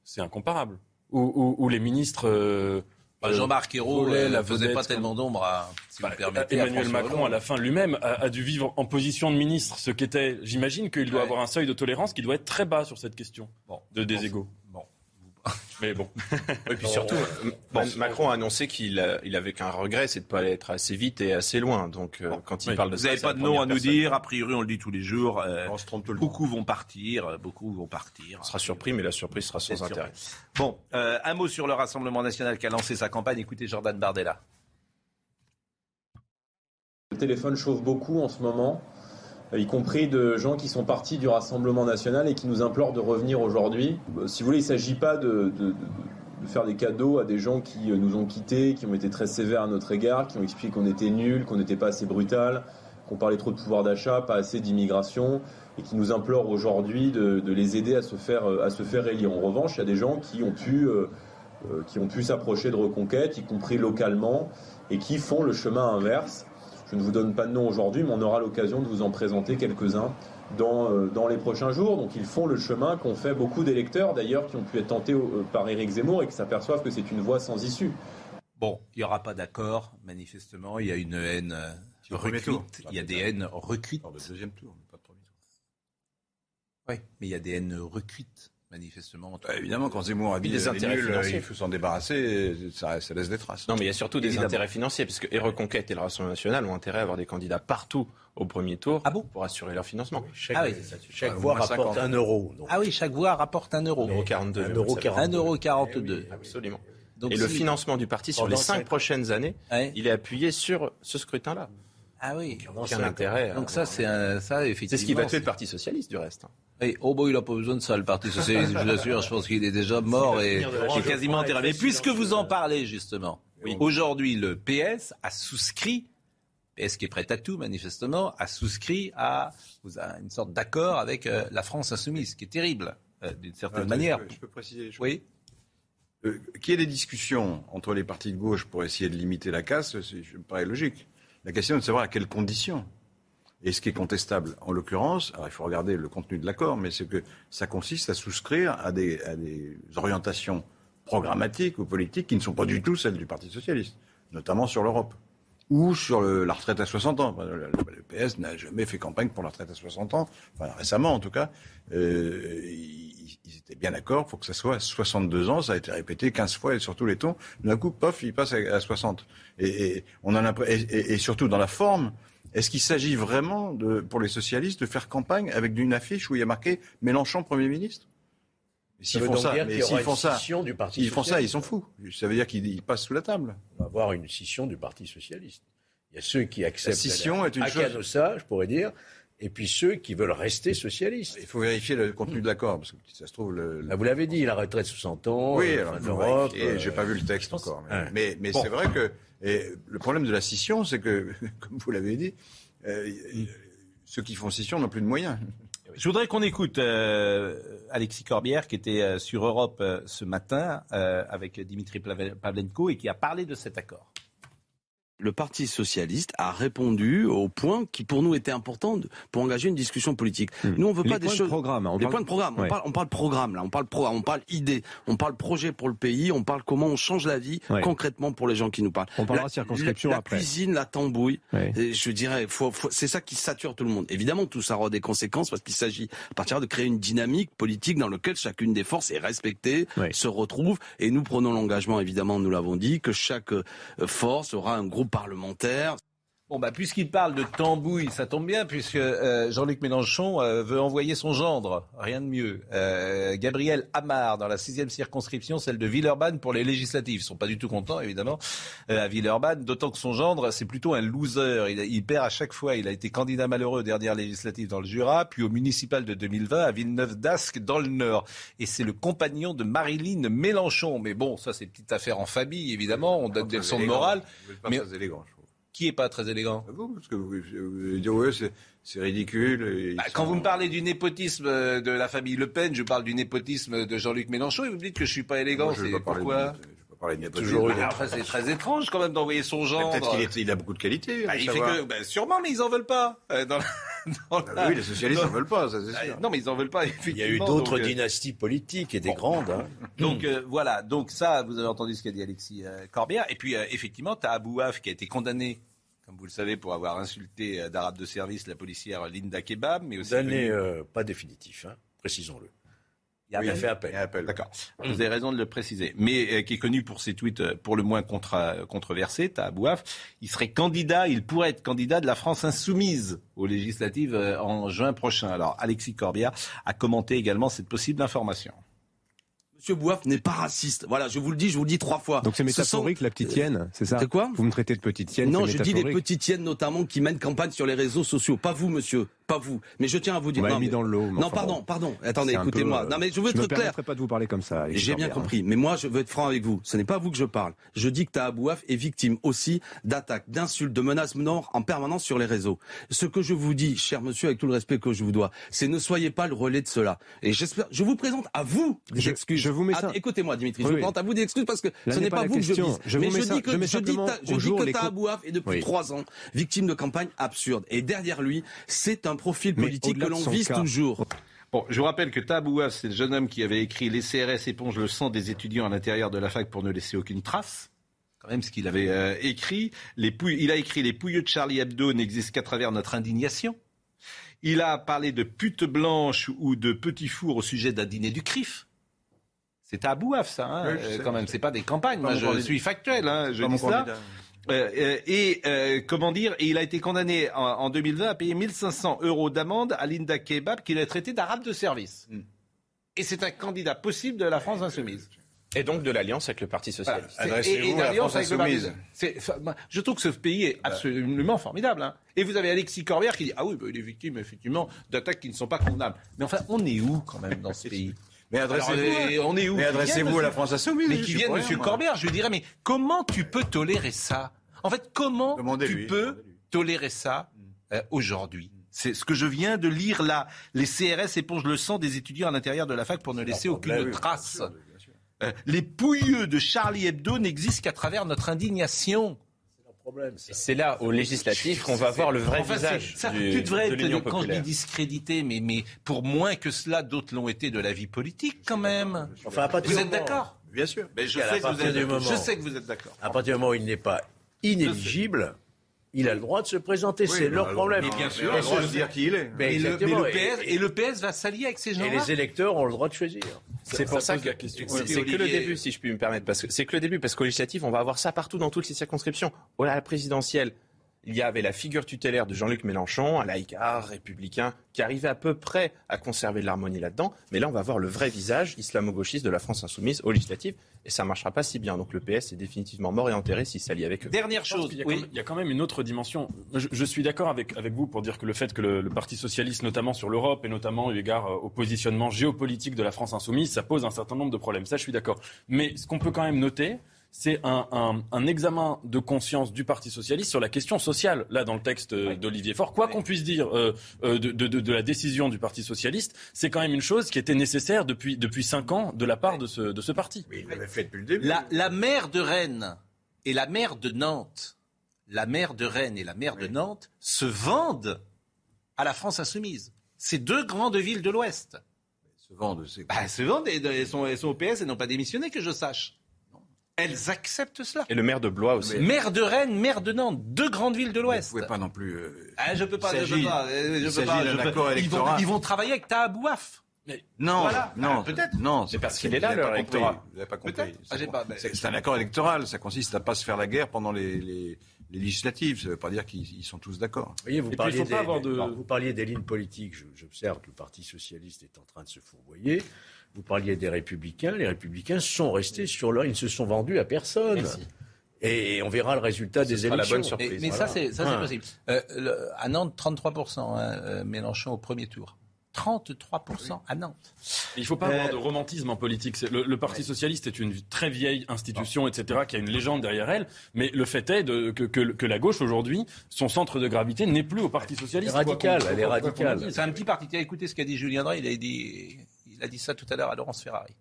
c'est incomparable. Où, où- où les ministres. euh, Bah, euh, Jean-Marc Ayrault euh, ne faisait vedette pas tellement d'ombre à, si vous me permettez, à Emmanuel Macron, Hollande. à la fin, lui-même, a, a dû vivre en position de ministre, ce qu'était. J'imagine qu'il doit avoir un seuil de tolérance qui doit être très bas sur cette question de des égaux. Mais bon. Et puis surtout, euh, Ma- Macron a annoncé qu'il a- il avait qu'un regret, c'est de ne pas être assez vite et assez loin. Donc euh, quand il Oui. parle de Vous ça, n'avez c'est pas de nom à nous personne. dire. A priori, on le dit tous les jours. euh, beaucoup vont partir. euh, Beaucoup vont partir. On sera surpris, mais la surprise sera sans intérêt. Bon, euh, un mot sur le Rassemblement national qui a lancé sa campagne. Écoutez Jordan Bardella. Le téléphone chauffe beaucoup en ce moment, euh, y compris de gens qui sont partis du Rassemblement national et qui nous implorent de revenir aujourd'hui. Euh, Si vous voulez, il ne s'agit pas de, faire des cadeaux à des gens qui euh, nous ont quittés, qui ont été très sévères à notre égard, qui ont expliqué qu'on était nuls, qu'on n'était pas assez brutal, qu'on parlait trop de pouvoir d'achat, pas assez d'immigration, et qui nous implorent aujourd'hui de, les aider à se faire, euh, à se faire élire. En revanche, il y a des gens qui ont pu... euh, euh, qui ont pu s'approcher de Reconquête, y compris localement, et qui font le chemin inverse. Je ne vous donne pas de nom aujourd'hui, mais on aura l'occasion de vous en présenter quelques-uns dans, euh, dans les prochains jours. Donc ils font le chemin qu'ont fait beaucoup d'électeurs, d'ailleurs, qui ont pu être tentés euh, par Éric Zemmour et qui s'aperçoivent que c'est une voie sans issue. Bon, il n'y aura pas d'accord, manifestement. Il y a une haine euh, recuite. Il y a des haines recuites. Le deuxième tour, pas de premier tour. Oui, mais il y a des haines recuites, manifestement. entre- Bah, évidemment, quand Zemmour a dit Des les intérêts nuls, financiers. il faut s'en débarrasser, ça, ça laisse des traces. Non, mais il y a surtout des intérêts financiers, parce que et Reconquête et le Rassemblement national ont intérêt à avoir des candidats partout au premier tour pour assurer leur financement. Chaque, Ah oui. chaque Au voix rapporte 50. un euro. donc. Ah oui, chaque voix rapporte un euro. 1,42 Un euro quarante-deux. 1,42 Absolument. Donc et le financement du parti sur les cinq prochaines années, il est appuyé sur ce scrutin-là. Ah oui. Aucun intérêt. à- Donc ça, c'est un, ça effectivement. C'est ce qui va tuer le Parti socialiste, du reste. Oui, oh bon, il n'a pas besoin de ça, le Parti Socialiste, je vous assure. Je pense qu'il est déjà mort et, et quasiment enterré. Mais puisque vous en parlez, justement, aujourd'hui, le PS a souscrit, PS qui est prêt à tout, manifestement, a souscrit à, une sorte d'accord avec euh, la France insoumise, ce qui est terrible, euh, d'une certaine Attends, manière. Je peux, je peux préciser. je- Oui. Euh, qu'il y ait des discussions entre les partis de gauche pour essayer de limiter la casse, c'est- ça me paraît logique. La question est de savoir à quelles conditions. Et ce qui est contestable, en l'occurrence, alors il faut regarder le contenu de l'accord, mais c'est que ça consiste à souscrire à des, à orientations programmatiques ou politiques qui ne sont pas du tout celles du Parti socialiste, notamment sur l'Europe ou sur la retraite à 60 ans. Le, PS n'a jamais fait campagne pour la retraite à 60 ans, récemment en tout cas. Euh, ils, étaient bien d'accord pour que ça soit 62 ans, ça a été répété 15 fois et sur tous les tons. D'un coup, pof, il passe à, à 60. Et, on a, et- et surtout dans la forme, est-ce qu'il s'agit vraiment, de, pour les socialistes, de faire campagne avec une affiche où il y a marqué Mélenchon Premier ministre? S'ils font ça, mais s'ils une font ça, scission du Parti s'ils font ça, ils sont fous. Ça veut dire qu'ils ils passent sous la table. On va avoir une scission du Parti socialiste. Il y a ceux qui acceptent scission la- est une à chose- Canossa, je pourrais dire, et puis ceux qui veulent rester socialistes. Il faut vérifier le contenu de l'accord, parce que ça se trouve... Le, le- Ah, vous l'avez dit, la retraite 60 ans, Oui, euh, l'Europe. euh, J'ai pas vu le texte encore. Mais, Ouais. mais, mais Bon. c'est vrai que et le problème de la scission, c'est que, comme vous l'avez dit, euh, ceux qui font scission n'ont plus de moyens. Je voudrais qu'on écoute euh, Alexis Corbière qui était euh, sur Europe euh, ce matin euh, avec Dimitri Pavlenko et qui a parlé de cet accord. Le Parti socialiste a répondu aux points qui pour nous étaient importants de- pour engager une discussion politique. Nous on veut Les pas des points de choses programme, on les parle- points de programme, Ouais. on parle on parle programme là, on parle pro, on parle idée, on parle projet pour le pays, on parle comment on change la vie Ouais. concrètement pour les gens qui nous parlent. On parlera La- circonscription la, la après. cuisine, la tambouille, Ouais. et je dirais faut, faut- c'est ça qui sature tout le monde. Évidemment tout ça aura des conséquences parce qu'il s'agit à partir de créer une dynamique politique dans laquelle chacune des forces est respectée, se retrouve et nous prenons l'engagement évidemment nous l'avons dit que chaque euh, force aura un groupe parlementaire Bon, bah, puisqu'il parle de tambouille, ça tombe bien, puisque euh, Jean-Luc Mélenchon euh, veut envoyer son gendre, rien de mieux, euh, Gabriel Amar, dans la sixième circonscription, celle de Villeurbanne, pour les législatives. Ils sont pas du tout contents, évidemment, euh, à Villeurbanne, d'autant que son gendre, c'est plutôt un loser. Il, il perd à chaque fois. Il a été candidat malheureux aux dernières législatives dans le Jura, puis au municipal de 2020 à Villeneuve-d'Ascq, dans le Nord. Et c'est le compagnon de Marilyn Mélenchon. Mais bon, ça, c'est une petite affaire en famille, évidemment. On donne des leçons de morale. Mais- élégant. Qui est pas très élégant? Vous, parce que vous, vous allez dire, ouais, c'est, ridicule. Bah, sont- Quand vous me parlez du népotisme euh, de la famille Le Pen, je parle du népotisme de Jean-Luc Mélenchon et vous me dites que je suis pas élégant. C'est pourquoi de-. Toujours eu. Ah, c'est très étrange quand même d'envoyer son genre. Peut-être qu'il il a beaucoup de qualités. Bah, il fait que, bah, sûrement, mais ils en veulent pas. euh, dans la- dans la- Ah oui, les socialistes dans- n'en veulent pas, ça c'est Ah, sûr. Non, mais ils en veulent pas. Il y a eu effectivement, d'autres donc, euh, dynasties politiques et des grandes. hein. Donc euh, voilà, donc ça, vous avez entendu ce qu'a dit Alexis euh, Corbière. Et puis euh, effectivement, tu as Abouaf qui a été condamné, comme vous le savez, pour avoir insulté euh, d'arabe de service la policière Linda Kebab, mais aussi... Condamné, euh, pas définitif, hein, précisons-le. Il y a fait appel. D'accord. Vous avez raison de le préciser. Mais euh, qui est connu pour ses tweets euh, pour le moins contra- controversés, t'as Abouaf. Il serait candidat, il pourrait être candidat de la France insoumise aux législatives euh, en juin prochain. Alors Alexis Corbière a commenté également cette possible information. Monsieur Bouaf n'est pas raciste. Voilà, je vous le dis, je vous le dis trois fois. Donc c'est Ce métaphorique sont- la petite hyène, c'est ça C'est quoi Vous me traitez de petite hyène Non, je dis métaphorique. petites hyènes notamment qui mènent campagne sur les réseaux sociaux. Pas vous, monsieur. Pas vous. Mais je tiens à vous dire. M'avez non, mis mais- dans le lot. mais Non, enfin, pardon, pardon. Attendez, écoutez-moi. euh, Non, mais je veux je me être clair. permettrai pas de vous parler comme ça. J'ai bien hein. compris. Mais moi, je veux être franc avec vous. Ce n'est pas à vous que je parle. Je dis que Tahabouaf est victime aussi d'attaques, d'insultes, de menaces nord en permanence sur les réseaux. Ce que je vous dis, cher monsieur, avec tout le respect que je vous dois, c'est ne soyez pas le relais de cela. Et j'espère, je vous présente à vous des Je- excuses. je vous mets Ah, ça- Écoutez-moi, Dimitri. Oui, je oui. à vous des excuses parce que Là ce n'est pas vous que je vise. Je mais je ça- dis que, je je dis, simplement ta- je au dis jour que les co- Tahabouaf est depuis Oui. trois ans victime de campagnes absurdes. Et derrière lui, c'est un profil politique que l'on vise cas- toujours. Bon, je vous rappelle que Tabouaf, c'est le jeune homme qui avait écrit Les CRS épongent le sang des étudiants à l'intérieur de la fac pour ne laisser aucune trace. Quand même ce qu'il avait euh, écrit. Les pouilles- il a écrit Les pouilleux de Charlie Hebdo n'existent qu'à travers notre indignation. Il a parlé de pute blanche ou de petit four au sujet d'un dîner du CRIF. C'est à Bouaf, ça, hein, Oui, euh, quand même. C'est pas des campagnes. Pas Moi, je candidat. suis factuel. Hein, je dis ça. Euh, euh, et euh, comment dire Et il a été condamné en, en 2020 à payer 1500 euros d'amende à Linda Kebab, qu'il a traité d'arabe de service. Hmm. Et c'est un candidat possible de la France insoumise. Et donc de l'alliance avec le Parti Voilà. socialiste. C'est- Adressez-vous à la France insoumise. Je trouve que ce pays est absolument formidable. hein. Et vous avez Alexis Corbière qui dit Ah oui, bah, il est victime effectivement d'attaques qui ne sont pas condamnables. Mais enfin, on est où quand même dans ce pays? Mais adressez-vous, on est où mais adressez-vous à la France insoumise. Mais qui vienne, moi. Corbière, je lui dirais, mais comment tu peux tolérer ça? En fait, comment tu peux tolérer ça euh, aujourd'hui? C'est ce que je viens de lire là. Les CRS épongent le sang des étudiants à l'intérieur de la fac pour ne laisser aucune trace. Euh, les pouilleux de Charlie Hebdo n'existent qu'à travers notre indignation. Problème, Et c'est là, aux législatives, qu'on va voir le vrai Enfin, visage c'est- ça, du- tu devrais de être, quand je dis populaire. discrédité, mais, mais pour moins que cela, d'autres l'ont été de la vie politique quand même. Enfin, à partir Vous êtes d'accord? Bien sûr. Mais je, sais que, vous êtes, du moment- je sais que vous êtes d'accord. À partir du moment où il n'est pas inéligible, il a le droit de se présenter. c'est leur problème. Mais bien sûr, on a le droit de dire qui il est. Mais Et le, mais exactement. le PS, Et- et le PS va s'allier avec ces Et gens-là. les électeurs ont le droit de choisir. C'est pour ça que la question. c'est que le début, si je puis me permettre, parce que c'est que le début, parce qu'au législatif, on va avoir ça partout dans toutes les circonscriptions. Au la présidentielle, il y avait la figure tutélaire de Jean-Luc Mélenchon, un laïcard républicain, qui arrivait à peu près à conserver de l'harmonie là-dedans. Mais là, on va voir le vrai visage islamo-gauchiste de la France insoumise au législatif, et ça marchera pas si bien. Donc le PS est définitivement mort et enterré s'il s'allie avec eux. Dernière chose, qu'il y a, oui. même, il y a quand même une autre dimension. Je, je suis d'accord avec, avec vous pour dire que le fait que le, le Parti socialiste, notamment sur l'Europe et notamment eu égard euh, au positionnement géopolitique de la France insoumise, ça pose un certain nombre de problèmes. Ça, je suis d'accord. Mais ce qu'on peut quand même noter, c'est un, un- un examen de conscience du Parti socialiste sur la question sociale, là, dans le texte euh, d'Olivier Faure. Quoi qu'on puisse dire euh, euh, de, de- de- de la décision du Parti socialiste, c'est quand même une chose qui était nécessaire depuis, depuis cinq ans de la part de ce, de ce parti. Mais il l'avait fait depuis le début. La, la maire de Rennes et la maire de Nantes, la maire de Rennes et la maire de Nantes se vendent à la France insoumise. Ces deux grandes villes de l'Ouest. Se vendent, c'est Bah, elles se vendent et elles sont, elles sont au PS et n'ont pas démissionné, que je sache. Elles acceptent cela. Et le maire de Blois aussi. Maire de Rennes, maire de Nantes, deux grandes villes de Vous l'Ouest. pouvez pas non plus. euh, Ah, je peux pas, je peux s'agit- pas, je il peux pas, je ils vont, électoral. ils vont travailler avec Tahabouaf. Non, Voilà. non, Ah, peut-être. Non, C'est parce qu'il est là, vous leur électorat. N'avez pas compris. Peut-être. Ah, C'est un accord électoral. Ça consiste à pas se faire la guerre pendant les, les- les législatives. Ça ne veut pas dire qu'ils ils sont tous d'accord. Vous vous parliez, des, avoir de- non, vous parliez des lignes politiques. J'observe que le Parti socialiste est en train de se fourvoyer. Vous parliez des républicains. Les républicains sont restés sur leur... Ils ne se sont vendus à personne. Merci. Et on verra le résultat des sera la élections. bonne surprise. Mais, mais Voilà. ça, c'est Ouais. possible. Euh, le- à Nantes, 33%, hein, euh, Mélenchon au premier tour. 33% à Nantes. Il ne faut pas avoir Euh, de romantisme en politique. Le, le Parti socialiste est une très vieille institution, etc., qui a une légende derrière elle. Mais le fait est de- que, que- que la gauche, aujourd'hui, son centre de gravité n'est plus au Parti socialiste. Radicale, elle est radicale. C'est un petit parti. Écoutez ce qu'a dit Julien Drey. Il a dit, a dit ça tout à l'heure à Laurence Ferrari.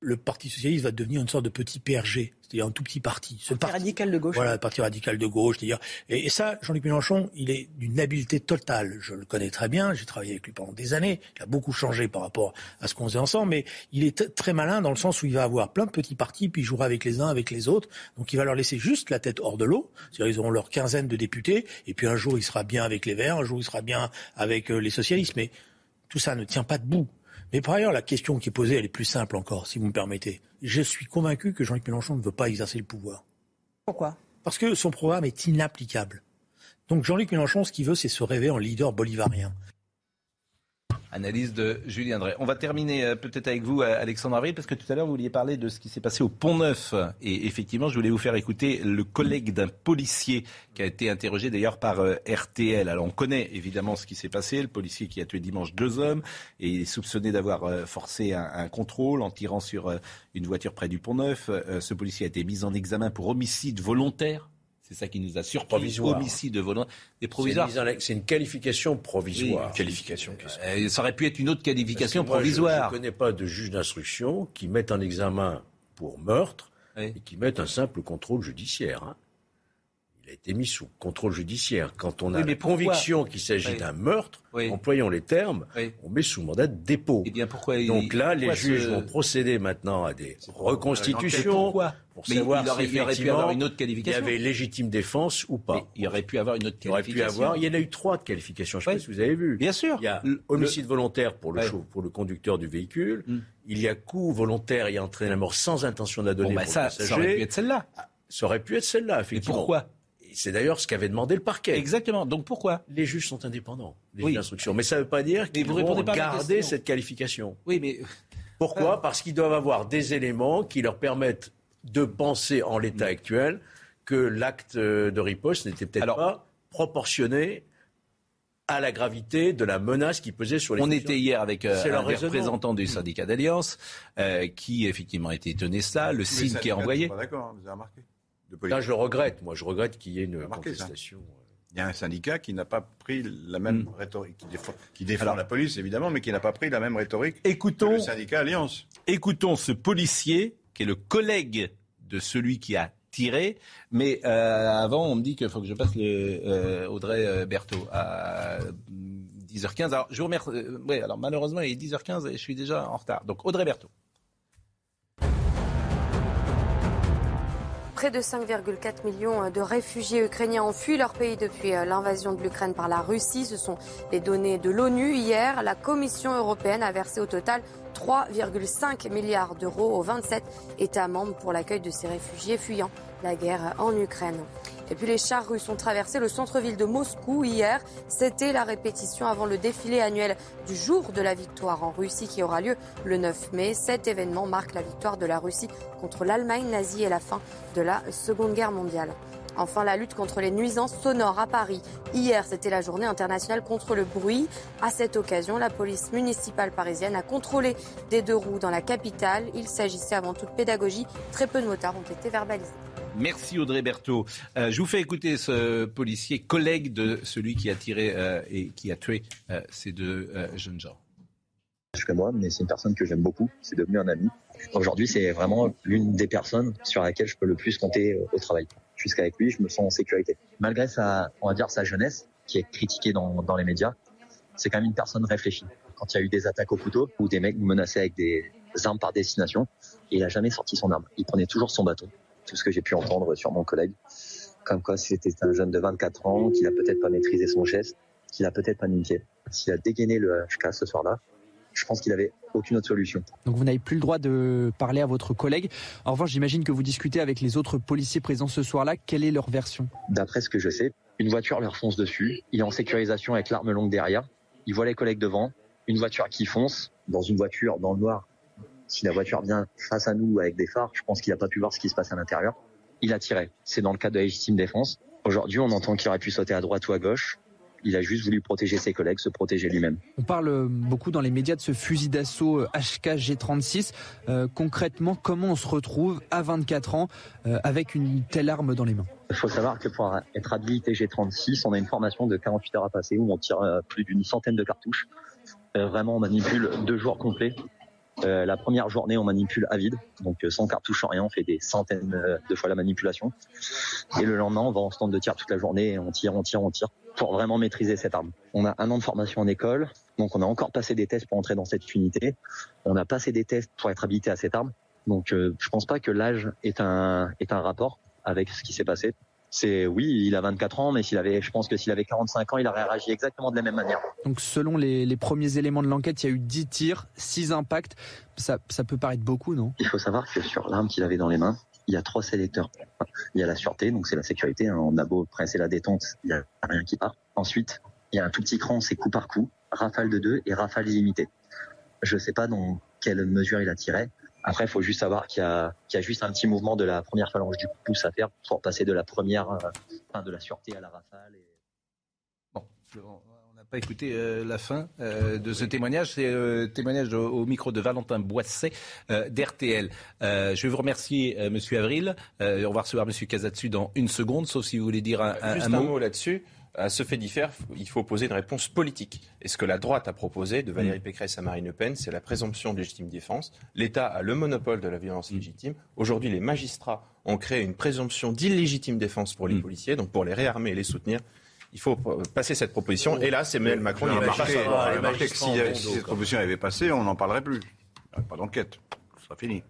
le Parti socialiste va devenir une sorte de petit PRG, c'est-à-dire un tout petit parti. Ce parti radical de gauche. Voilà, le parti radical de gauche, c'est-à-dire. Et, et ça, Jean-Luc Mélenchon, il est d'une habileté totale. Je le connais très bien, j'ai travaillé avec lui pendant des années. Il a beaucoup changé par rapport à ce qu'on faisait ensemble, mais il est très malin dans le sens où il va avoir plein de petits partis, puis il jouera avec les uns, avec les autres. Donc il va leur laisser juste la tête hors de l'eau. C'est-à-dire ils auront leur quinzaine de députés, et puis un jour il sera bien avec les Verts, un jour il sera bien avec euh, les socialistes. Mais tout ça ne tient pas debout. Mais par ailleurs, la question qui est posée, elle est plus simple encore, si vous me permettez. Je suis convaincu que Jean-Luc Mélenchon ne veut pas exercer le pouvoir. Pourquoi? Parce que son programme est inapplicable. Donc Jean-Luc Mélenchon, ce qu'il veut, c'est se rêver en leader bolivarien. Analyse de Julien Drey. On va terminer euh, peut-être avec vous, euh, Alexandre Avril, parce que tout à l'heure, vous vouliez parler de ce qui s'est passé au Pont Neuf. Et effectivement, je voulais vous faire écouter le collègue d'un policier qui a été interrogé d'ailleurs par euh, RTL. Alors, on connaît évidemment ce qui s'est passé. Le policier qui a tué dimanche deux hommes et il est soupçonné d'avoir forcé un, un contrôle en tirant sur une voiture près du Pont Neuf. Euh, ce policier a été mis en examen pour homicide volontaire. C'est ça qui nous a surpris. Homicide volontaire. Des C'est provisoires. C'est une qualification provisoire. Oui. Qualification. Euh, ça aurait pu être une autre qualification moi, provisoire. Je ne connais pas de juge d'instruction qui mette en examen pour meurtre et qui mette un simple contrôle judiciaire. hein. Il a été mis sous contrôle judiciaire. Quand on a Oui, mais la pourquoi conviction qu'il s'agit Oui. d'un meurtre, Oui. employons les termes, on met sous mandat de dépôt. Eh bien, pourquoi il- Donc là, les pourquoi juges ce- vont procéder maintenant à des Mais reconstitutions pourquoi pour Mais savoir il aurait- si il aurait pu avoir une autre qualification. Il y avait légitime défense ou pas. il aurait pu avoir une autre Il aurait pu qualification. avoir. Il y en a eu trois de qualifications. Je ne sais pas si vous avez vu. Bien sûr. Il y a homicide volontaire pour le, Ouais. chau- pour le conducteur du véhicule. Hmm. Il y a coup volontaire et entraîne la mort sans intention de la donner Bon, bah, pour ça, le ça aurait pu être celle-là. Ça aurait pu être celle-là, effectivement. pourquoi? Et C'est d'ailleurs ce qu'avait demandé le parquet. Exactement. Donc pourquoi Les juges sont indépendants, les Oui. juges d'instruction. Mais ça ne veut pas dire qu'ils vous vont garder cette qualification. Oui, mais Pourquoi? Parce qu'ils doivent avoir des éléments qui leur permettent de penser en l'état actuel que l'acte euh, de riposte n'était peut-être pas proportionné à la gravité de la menace qui pesait sur les On était hier avec euh, un représentants du syndicat d'Alliance euh, qui effectivement était étonné de ça, le signe qui est envoyé. pas d'accord, hein, vous avez remarqué. Là, je le regrette. Moi, je regrette qu'il y ait une Remarquez ça. contestation. Il y a un syndicat qui n'a pas pris la même rhétorique, qui défend, qui défend la police évidemment, mais qui n'a pas pris la même rhétorique Écoutons, que le syndicat Alliance. écoutons ce policier qui est le collègue de celui qui a tiré. Mais euh, avant, on me dit qu'il faut que je passe le euh, Audrey euh, Berthaud à 10h15. Alors, je vous remercie. euh, ouais, alors malheureusement, il est 10h15 et je suis déjà en retard. Donc, Audrey Berthaud. Près de 5,4 millions de réfugiés ukrainiens ont fui leur pays depuis euh, l'invasion de l'Ukraine par la Russie. Ce sont les données de l'ONU. Hier, la Commission européenne a versé au total 3,5 milliards d'euros aux 27 États membres pour l'accueil de ces réfugiés fuyant la guerre en Ukraine. Et puis les chars russes ont traversé le centre-ville de Moscou hier. C'était la répétition avant le défilé annuel du jour de la victoire en Russie qui aura lieu le 9 mai. Cet événement marque la victoire de la Russie contre l'Allemagne nazie et la fin de la Seconde Guerre mondiale. Enfin, la lutte contre les nuisances sonores à Paris. Hier, c'était la journée internationale contre le bruit. À cette occasion, la police municipale parisienne a contrôlé des deux roues dans la capitale. Il s'agissait avant toute pédagogie. Très peu de motards ont été verbalisés. Merci Audrey Berthaud. Euh, je vous fais écouter ce policier, collègue de celui qui a tiré euh, et qui a tué euh, ces deux jeunes gens. Je moi, mais c'est une personne que j'aime beaucoup. C'est devenu un ami. Aujourd'hui, c'est vraiment l'une des personnes sur laquelle je peux le plus compter au travail. Jusqu'avec lui, je me sens en sécurité. Malgré sa, on va dire, sa jeunesse, qui est critiquée dans, les médias, c'est quand même une personne réfléchie. Quand il y a eu des attaques au couteau ou des mecs nous menaçaient avec des armes par destination, il a jamais sorti son arme. Il prenait toujours son bâton. Tout ce que j'ai pu entendre sur mon collègue. Comme quoi, c'était un jeune de 24 ans, qu'il a peut-être pas maîtrisé son geste, qu'il a peut-être paniqué. S'il a dégainé le HK ce soir-là, je pense qu'il avait aucune autre solution. Donc vous n'avez plus le droit de parler à votre collègue. En revanche, j'imagine que vous discutez avec les autres policiers présents ce soir-là. Quelle est leur version? D'après ce que je sais, une voiture leur fonce dessus. Il est en sécurisation avec l'arme longue derrière. Il voit les collègues devant. Une voiture qui fonce dans une voiture dans le noir. Si la voiture vient face à nous avec des phares, je pense qu'il n'a pas pu voir ce qui se passe à l'intérieur. Il a tiré. C'est dans le cadre de la légitime défense. Aujourd'hui, on entend qu'il aurait pu sauter à droite ou à gauche. Il a juste voulu protéger ses collègues, se protéger lui-même. On parle beaucoup dans les médias de ce fusil d'assaut HK-G36. Euh, concrètement, comment on se retrouve à 24 ans euh, avec une telle arme dans les mains? Il faut savoir que pour être habilité G36, on a une formation de 48 heures à passer où on tire euh, plus d'une centaine de cartouches. vraiment, on manipule deux jours complets. La première journée, on manipule à vide, donc sans cartouche, sans rien, on fait des centaines de fois la manipulation. Et le lendemain, on va en stand de tir toute la journée, et on tire, on tire, on tire pour vraiment maîtriser cette arme. On a un an de formation en école, donc on a encore passé des tests pour entrer dans cette unité. On a passé des tests pour être habilité à cette arme. Donc euh, je pense pas que l'âge est un rapport avec ce qui s'est passé. C'est oui, il a 24 ans, mais s'il avait, je pense que s'il avait 45 ans, il aurait réagi exactement de la même manière. Donc selon les, les premiers éléments de l'enquête, il y a eu 10 tirs, 6 impacts. Ça, ça peut paraître beaucoup, non? Il faut savoir que sur l'arme qu'il avait dans les mains, il y a trois sélecteurs. Il y a la sûreté, donc c'est la sécurité. Hein. On a beau presser la détente, il n'y a rien qui part. Ensuite, il y a un tout petit cran, c'est coup par coup, rafale de deux et rafale illimitée. Je ne sais pas dans quelle mesure il a tiré. Après, il faut juste savoir qu'il y, a, juste un petit mouvement de la première phalange du pouce à faire pour passer de la première, euh, enfin, de la sûreté à la rafale. Et... Bon, pas écouté euh, la fin euh, de ce témoignage. C'est le témoignage au, micro de Valentin Boisset euh, d'RTL. je vais vous remercier, Monsieur Avril. on va recevoir Monsieur Casatsu dans une seconde, sauf si vous voulez dire un, un, Juste un mot, là-dessus. À ce fait diffère, il faut poser une réponse politique. Et ce que la droite a proposé de Valérie mm. Pécresse à Marine Le Pen, c'est la présomption de légitime défense. L'État a le monopole de la violence mm. légitime. Aujourd'hui, les magistrats ont créé une présomption d'illégitime défense pour les mm. policiers, donc pour les réarmer et les soutenir il faut passer cette proposition. Et là, c'est Emmanuel Macron. Il a marqué, que si, cette proposition avait passé, on n'en parlerait plus. Pas d'enquête. Ce sera fini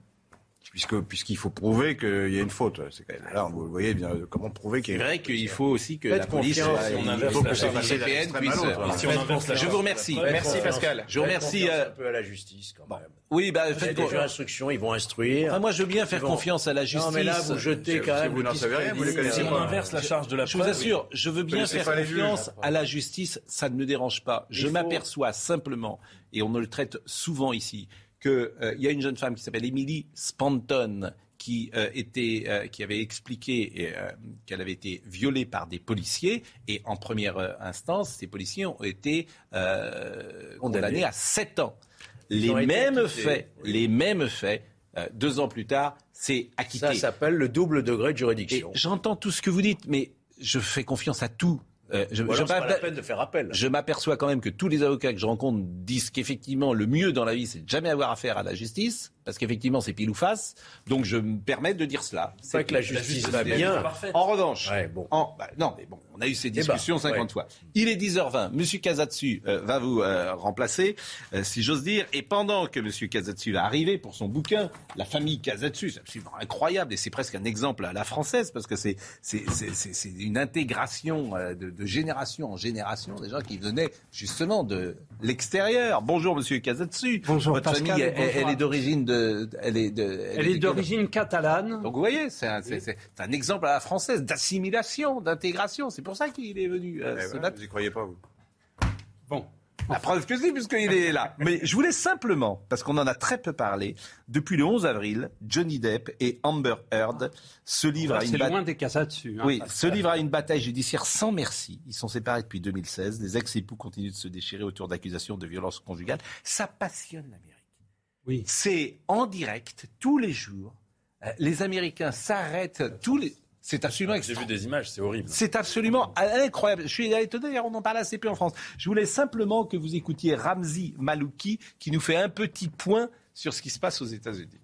puisque puisqu'il faut prouver qu'il y a une faute. C'est quand même, là, vous voyez bien comment prouver qu'il y a. C'est vrai qu'il faut aussi que la police, si on inverse la CPN puisse. Je vous remercie. Merci Pascal. Je vous remercie. Un peu à la justice quand même. Oui, bah faites des instructions, ils vont instruire. moi, je veux bien faire confiance à la justice. Non, mais là, vous jetez quand même. Vous n'en savez rien. Vous les connaissez Si on inverse la charge de la Je vous assure, je veux bien faire confiance à la justice. Ça ne me dérange pas. Je m'aperçois simplement, et on ne le traite souvent ici qu'il euh, y a une jeune femme qui s'appelle Emily Spanton qui, euh, était, euh, qui avait expliqué qu'elle avait été violée par des policiers. Et en première instance, ces policiers ont été condamnés à 7 ans. Les mêmes, faits, les mêmes faits, deux ans plus tard, c'est acquitté. Ça s'appelle le double degré de juridiction. J'entends tout ce que vous dites, mais je fais confiance à tout euh, je, pas la peine de faire appel. Je m'aperçois quand même que tous les avocats que je rencontre disent qu'effectivement le mieux dans la vie c'est de jamais avoir affaire à la justice parce qu'effectivement c'est pile ou face. Donc je me permets de dire cela. C'est que la justice, va bien. En revanche, bon. Bah, non mais bon, on a eu ces discussions 50 fois. Il est 10h20. Monsieur Kazatsu euh, va vous euh, remplacer, euh, si j'ose dire. Et pendant que Monsieur Kazatsu va arriver pour son bouquin, la famille Kazatsu, c'est absolument incroyable et c'est presque un exemple à la française parce que c'est c'est une intégration de, de génération en génération des gens qui venaient justement de l'extérieur. Bonjour Monsieur Kazatsu. Bonjour Votre famille, elle est d'origine de elle est est d'origine catalane. Donc vous voyez, c'est un, exemple à la française d'assimilation, d'intégration. C'est pour ça qu'il est venu euh, eh Vous n'y croyez pas, vous Bon. La preuve que si, puisqu'il est là. Mais je voulais simplement, parce qu'on en a très peu parlé, depuis le 11 avril, Johnny Depp et Amber Heard se livrent à une bataille. loin des dessus. Hein, oui, se livrent à une bataille judiciaire sans merci. Ils sont séparés depuis 2016. Les ex-époux continuent de se déchirer autour d'accusations de violence conjugale. Ça passionne l'Amérique. Oui. C'est en direct tous les jours. Euh, les Américains s'arrêtent tous les. C'est absolument. J'ai vu des images, c'est horrible. C'est absolument incroyable. Je suis étonné, on en parle assez peu en France. Je voulais simplement que vous écoutiez Ramzi Malouki qui nous fait un petit point sur ce qui se passe aux États-Unis.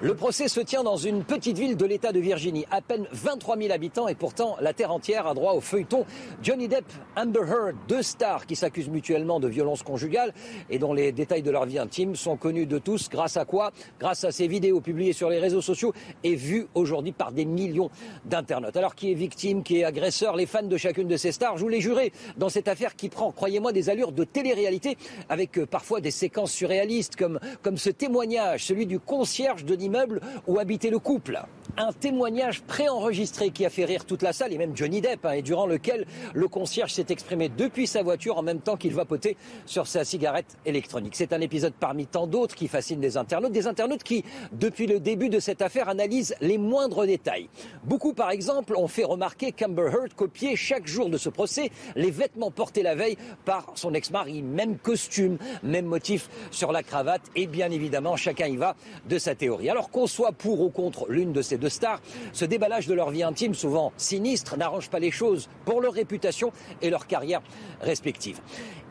Le procès se tient dans une petite ville de l'État de Virginie, à peine 23 000 habitants et pourtant la terre entière a droit au feuilleton. Johnny Depp, Amber Heard, deux stars qui s'accusent mutuellement de violence conjugale et dont les détails de leur vie intime sont connus de tous. Grâce à quoi? Grâce à ces vidéos publiées sur les réseaux sociaux et vues aujourd'hui par des millions d'internautes. Alors qui est victime, qui est agresseur? Les fans de chacune de ces stars, je vous l'ai juré, dans cette affaire qui prend, croyez-moi, des allures de télé-réalité avec euh, parfois des séquences surréalistes comme, comme ce témoignage, celui du concierge de où habitait le couple. Un témoignage préenregistré qui a fait rire toute la salle et même Johnny Depp, hein, et durant lequel le concierge s'est exprimé depuis sa voiture en même temps qu'il vapotait sur sa cigarette électronique. C'est un épisode parmi tant d'autres qui fascine des internautes, des internautes qui, depuis le début de cette affaire, analysent les moindres détails. Beaucoup, par exemple, ont fait remarquer qu'Amber Heard copiait chaque jour de ce procès les vêtements portés la veille par son ex-mari, même costume, même motif sur la cravate, et bien évidemment, chacun y va de sa théorie. Alors qu'on soit pour ou contre l'une de ces deux stars, ce déballage de leur vie intime, souvent sinistre, n'arrange pas les choses pour leur réputation et leur carrière respective.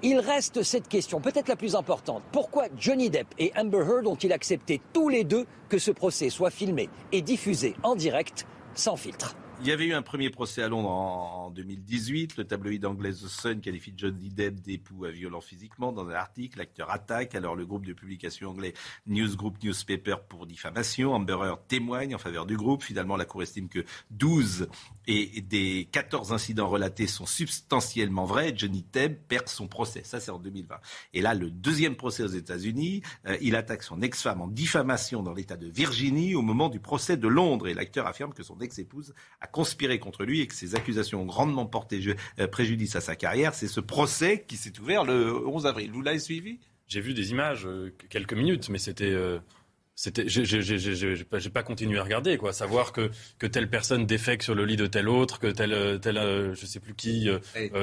Il reste cette question, peut-être la plus importante. Pourquoi Johnny Depp et Amber Heard ont-ils accepté tous les deux que ce procès soit filmé et diffusé en direct sans filtre? Il y avait eu un premier procès à Londres en 2018. Le tabloïd anglais The Sun qualifie Johnny Depp d'époux à violent physiquement dans un article. L'acteur attaque. Alors le groupe de publication anglais News Group Newspaper pour diffamation. Amber Heard témoigne en faveur du groupe. Finalement, la Cour estime que 12 et des 14 incidents relatés sont substantiellement vrais. Johnny Depp perd son procès. Ça, c'est en 2020. Et là, le deuxième procès aux États-Unis, euh, il attaque son ex-femme en diffamation dans l'État de Virginie au moment du procès de Londres. Et l'acteur affirme que son ex-épouse conspiré contre lui et que ces accusations ont grandement porté euh, préjudice à sa carrière. C'est ce procès qui s'est ouvert le 11 avril. Vous l'avez suivi? J'ai vu des images, euh, quelques minutes, mais c'était... Euh, c'était, j'ai pas, pas continué à regarder, quoi. Savoir que, que telle personne défecte sur le lit de telle autre, que telle, telle je sais plus qui,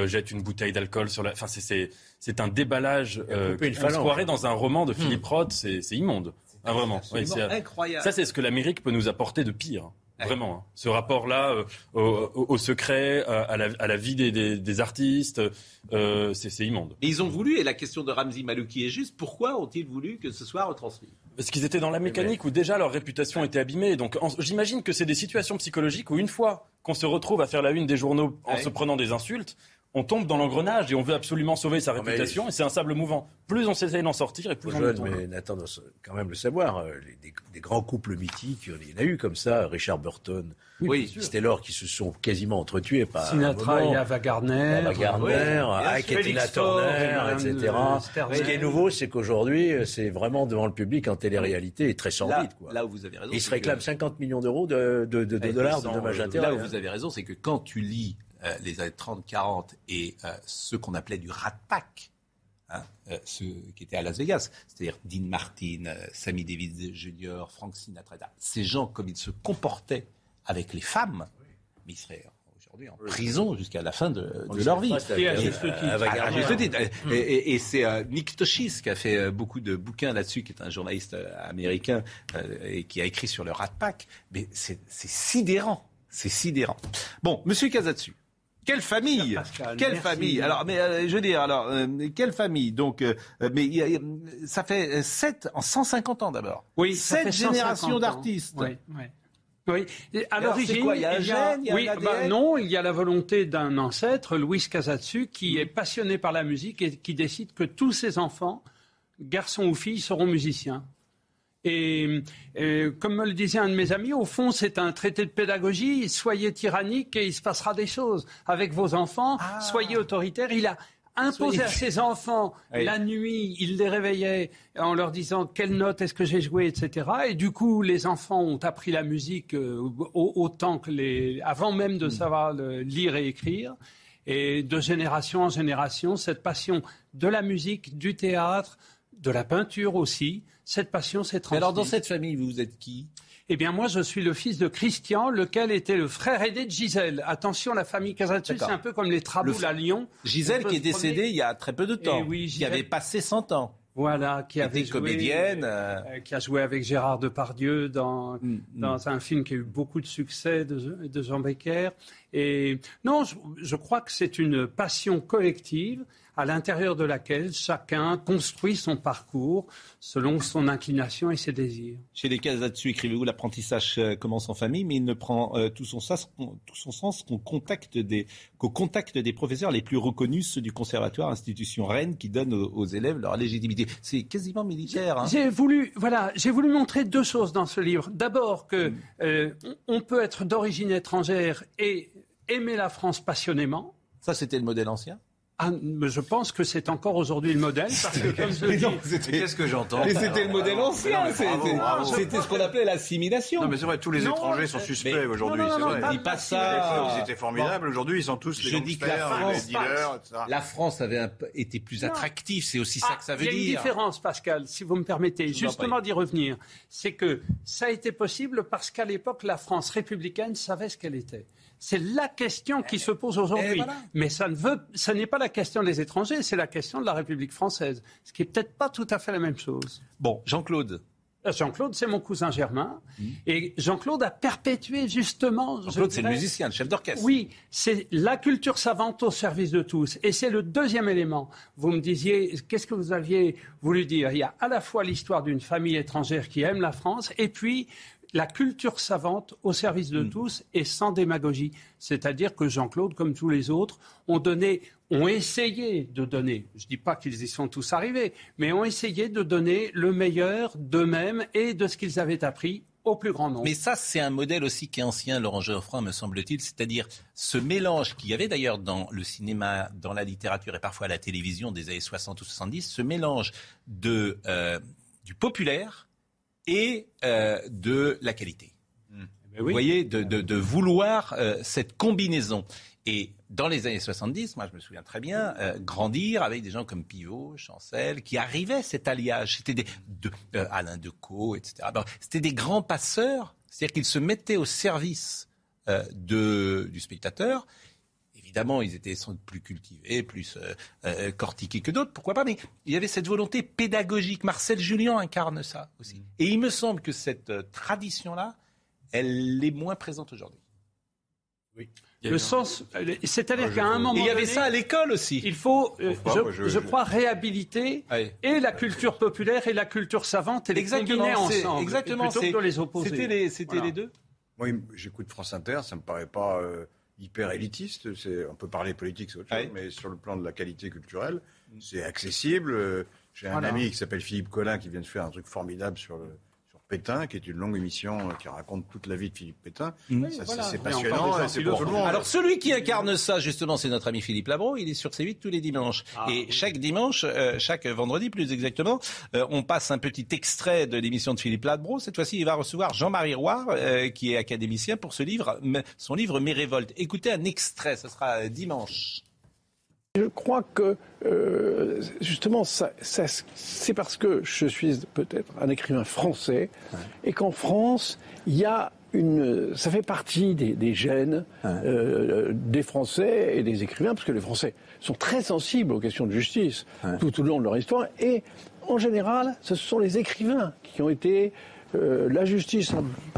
jette une bouteille d'alcool sur la. Enfin, c'est, c'est un déballage. Euh, on se croirait dans un roman de hmm. Philippe Roth. C'est, immonde. Ah, vraiment. C'est incroyable. Ça, c'est ce que l'Amérique peut nous apporter de pire. Vraiment, hein. ce rapport-là euh, au, secret, à, la, vie des, artistes, euh, c'est immonde. ils ont voulu, et la question de Ramzi Malouki est juste, pourquoi ont-ils voulu que ce soit retransmis? Parce qu'ils étaient dans la mécanique où déjà leur réputation était abîmée. Donc j'imagine que c'est des situations psychologiques où une fois qu'on se retrouve à faire la une des journaux en se prenant des insultes, on tombe dans l'engrenage et on veut absolument sauver sa réputation et c'est un sable mouvant. Plus on s'essaye d'en sortir et plus on jeune, Mais Nathan doit quand même le savoir. Euh, des, grands couples mythiques, il y en a eu comme ça. Richard Burton, oui, c'était l'or qui se sont quasiment entretués. Par Sinatra et Ava Gardner. Ava Gardner, oui, Turner, etc. Ce qui est nouveau, c'est qu'aujourd'hui, c'est vraiment devant le public en télé-réalité et très sordide. Là, là où vous avez raison. Il se réclame 50 millions d'euros de, de, de, dollars de dommages intérêts. Là où vous avez raison, c'est que quand tu lis euh, les années 30-40 et euh, ce qu'on appelait du rat pack, hein, euh, ceux qui étaient à Las Vegas, c'est-à-dire Dean Martin, Sammy Davis Jr., Frank Sinatra, ces gens, comme ils se comportaient avec les femmes, mais ils seraient aujourd'hui en prison jusqu'à la fin de, leur vie. Et, c'est Nick Toshis qui a fait beaucoup de bouquins là-dessus, qui est un journaliste américain et qui a écrit sur le Rat Pack. Mais c'est sidérant. C'est sidérant. Bon, Monsieur Casatsu, quelle famille Quelle famille Alors, mais euh, je veux dire, alors, euh, quelle famille Donc, euh, mais ça fait 7 en 150 ans d'abord. Oui, sept générations d'artistes. Oui, oui. Oui. À l'origine, il y a un gène, il y a oui, bah, non, il y a la volonté d'un ancêtre, Louis Casatsu, qui est passionné par la musique et qui décide que tous ses enfants, garçons ou filles, seront musiciens. Et, comme me le disait un de mes amis, au fond, c'est un traité de pédagogie. Soyez tyrannique et il se passera des choses. Avec vos enfants, ah. soyez autoritaire. Il a imposé à ses enfants la nuit, il les réveillait en leur disant quelle note est-ce que j'ai joué, etc. Et du coup, les enfants ont appris la musique euh, autant que les, avant même de hmm. savoir lire et écrire. Et de génération en génération, cette passion de la musique, du théâtre, de la peinture aussi, cette passion s'est transmise. alors, dans cette famille, vous êtes qui? Eh bien, moi, je suis le fils de Christian, lequel était le frère aidé de Gisèle. Attention, la famille Casatsu, c'est un peu comme les Traboules à Lyon. Gisèle qui est décédée il y a très peu de temps, eh oui, qui avait passé 100 ans. Voilà, qui avait joué, comédienne, euh, euh, qui a joué avec Gérard Depardieu dans mm, mm. dans un film qui a eu beaucoup de succès de, de Jean Becker. Et non, je crois que c'est une passion collective à l'intérieur de laquelle chacun construit son parcours selon son inclination et ses désirs. Chez les cases là-dessus, écrivez-vous, l'apprentissage euh, commence en famille, mais il ne prend euh, tout, son sens, tout son sens qu'au contact, des, contact des professeurs les plus reconnus, ceux du conservatoire, institution Rennes, qui donne aux, élèves leur légitimité. C'est quasiment militaire. Hein. J'ai voulu, voilà, j'ai voulu montrer deux choses dans ce livre. D'abord que mm. euh, on peut être d'origine étrangère et aimer la France passionnément. Ça, c'était le modèle ancien? Ah, mais je pense que c'est encore aujourd'hui le modèle. Parce que, comme je Mais dis, non, Qu'est-ce que j'entends Mais c'était le modèle ancien, c'était ce qu'on appelait l'assimilation. Non, mais c'est vrai, tous les Non, étrangers sont suspects aujourd'hui, non, non, c'est non, vrai. pas dis pas À ça. l'époque, ils étaient formidables, aujourd'hui, ils sont tous les Je dis que la France, les dealers, etc. la France avait été plus attractive, c'est aussi ça Ah, que ça veut Il y a une dire. différence, Pascal, si vous me permettez, Je justement d'y revenir. C'est que ça a été possible parce qu'à l'époque, la France républicaine savait ce qu'elle était. C'est la question qui se pose aujourd'hui. Voilà. Mais ça ne veut, ça n'est pas la question des étrangers, c'est la question de la République française, ce qui est peut-être pas tout à fait la même chose. Bon, Jean-Claude. Euh, Jean-Claude, c'est mon cousin germain, et Jean-Claude a perpétué justement. je. Jean-Claude, c'est le musicien, le chef d'orchestre. oui, c'est la culture savante au service de tous. Et c'est le deuxième élément. Vous me disiez, qu'est-ce que vous aviez voulu dire? Il y a à la fois l'histoire d'une famille étrangère qui aime la France, et puis la culture savante au service de tous et sans démagogie. C'est-à-dire que Jean-Claude, comme tous les autres, ont donné, ont essayé de donner, je ne dis pas qu'ils y sont tous arrivés, mais ont essayé de donner le meilleur d'eux-mêmes et de ce qu'ils avaient appris au plus grand nombre. Mais ça, c'est un modèle aussi qui est ancien, Laurent Geoffroy, me semble-t-il, c'est-à-dire ce mélange qu'il y avait d'ailleurs dans le cinéma, dans la littérature et parfois à la télévision des années 60 ou 70, ce mélange de, euh, du populaire et euh, de la qualité. Vous voyez, de, de- de vouloir euh, cette combinaison. Et dans les années 70, moi je me souviens très bien, euh, grandir avec des gens comme Pivot, Chancel, qui arrivaient cet alliage. C'était des de, euh, Alain Decaux, etc. C'était des grands passeurs, c'est-à-dire qu'ils se mettaient au service euh, de, du spectateur. Évidemment, ils étaient sans doute plus cultivés, plus euh, euh, cortiqués que d'autres, pourquoi pas, mais il y avait cette volonté pédagogique. Marcel Julien incarne ça aussi. Et il me semble que cette euh, tradition-là, elle est moins présente aujourd'hui. Oui. Le sens, c'est-à-dire qu'à un moment Et il y avait donné, ça à l'école aussi. Il faut, euh, Pourquoi je, Moi, je- je je- crois, réhabiliter et la culture populaire et la culture savante et les Exactement, combiner ensemble. exactement, plutôt que c'est- de les opposer. c'était les- deux Moi, j'écoute France Inter, ça me paraît pas euh, hyper élitiste. On peut parler politique, c'est autre chose, mais sur le plan de la qualité culturelle, c'est accessible. Euh, J'ai un Voilà. ami qui s'appelle Philippe Collin qui vient de faire un truc formidable sur le Pétain, qui est une longue émission euh, qui raconte toute la vie de Philippe Pétain. Oui, Ça, voilà. c'est, passionnant et c'est pour tout le monde. Alors celui qui incarne ça justement, c'est notre ami Philippe Labro. Il est sur C8 tous les dimanches. Ah, et chaque dimanche, euh, chaque vendredi plus exactement, euh, on passe un petit extrait de l'émission de Philippe Labro. Cette fois-ci, il va recevoir Jean-Marie Roy, euh, qui est académicien pour ce livre, son livre Mes révoltes. Écoutez un extrait, ce sera dimanche. Je crois que euh, justement, ça, ça- c'est parce que je suis peut-être un écrivain français et qu'en France, il y a une, ça fait partie des, des gènes euh, des Français et des écrivains, parce que les Français sont très sensibles aux questions de justice tout au long de leur histoire. Et en général, ce sont les écrivains qui ont été euh, la justice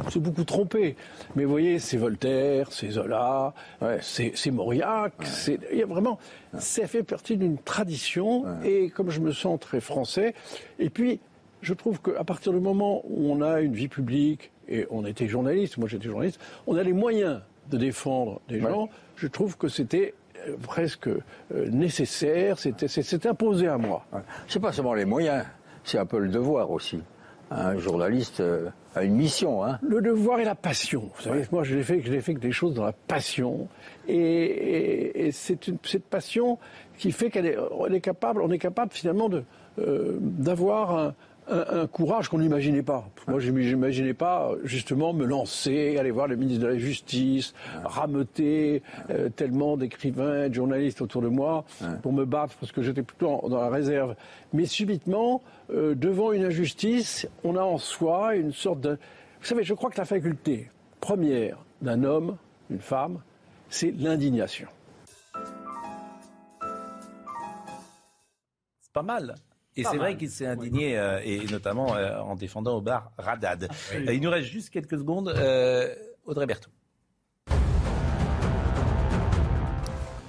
s'est beaucoup trompée. Mais vous voyez, c'est Voltaire, c'est Zola, c'est c'est Mauriac, c'est il y a vraiment, ça fait partie d'une tradition. Et comme je me sens très français, et puis je trouve qu'à partir du moment où on a une vie publique et on était journaliste, moi j'étais journaliste, on a les moyens de défendre des gens. Je trouve que c'était euh, presque euh, nécessaire, c'était imposé à moi. C'est pas seulement les moyens, c'est un peu le devoir aussi. Un journaliste euh, a une mission. Hein. Le devoir et la passion. Vous savez, moi, je l'ai fait, je l'ai fait que des choses dans la passion. Et, et- et c'est cette passion qui fait qu'elle est, capable, on est capable finalement de euh, d'avoir un, un- un courage qu'on n'imaginait pas. Moi, je n'imaginais pas justement me lancer, aller voir le ministre de la Justice, rameuter euh, tellement d'écrivains, et de journalistes autour de moi pour me battre parce que j'étais plutôt en- dans la réserve. Mais subitement, euh, devant une injustice, on a en soi une sorte de... Vous savez, je crois que la faculté première d'un homme, d'une femme, c'est l'indignation. C'est pas mal. Et c'est vrai qu'il s'est indigné, euh, et notamment euh, en défendant au bar Radad. Oui. Euh, il nous reste juste quelques secondes. Euh, Audrey Berthaud.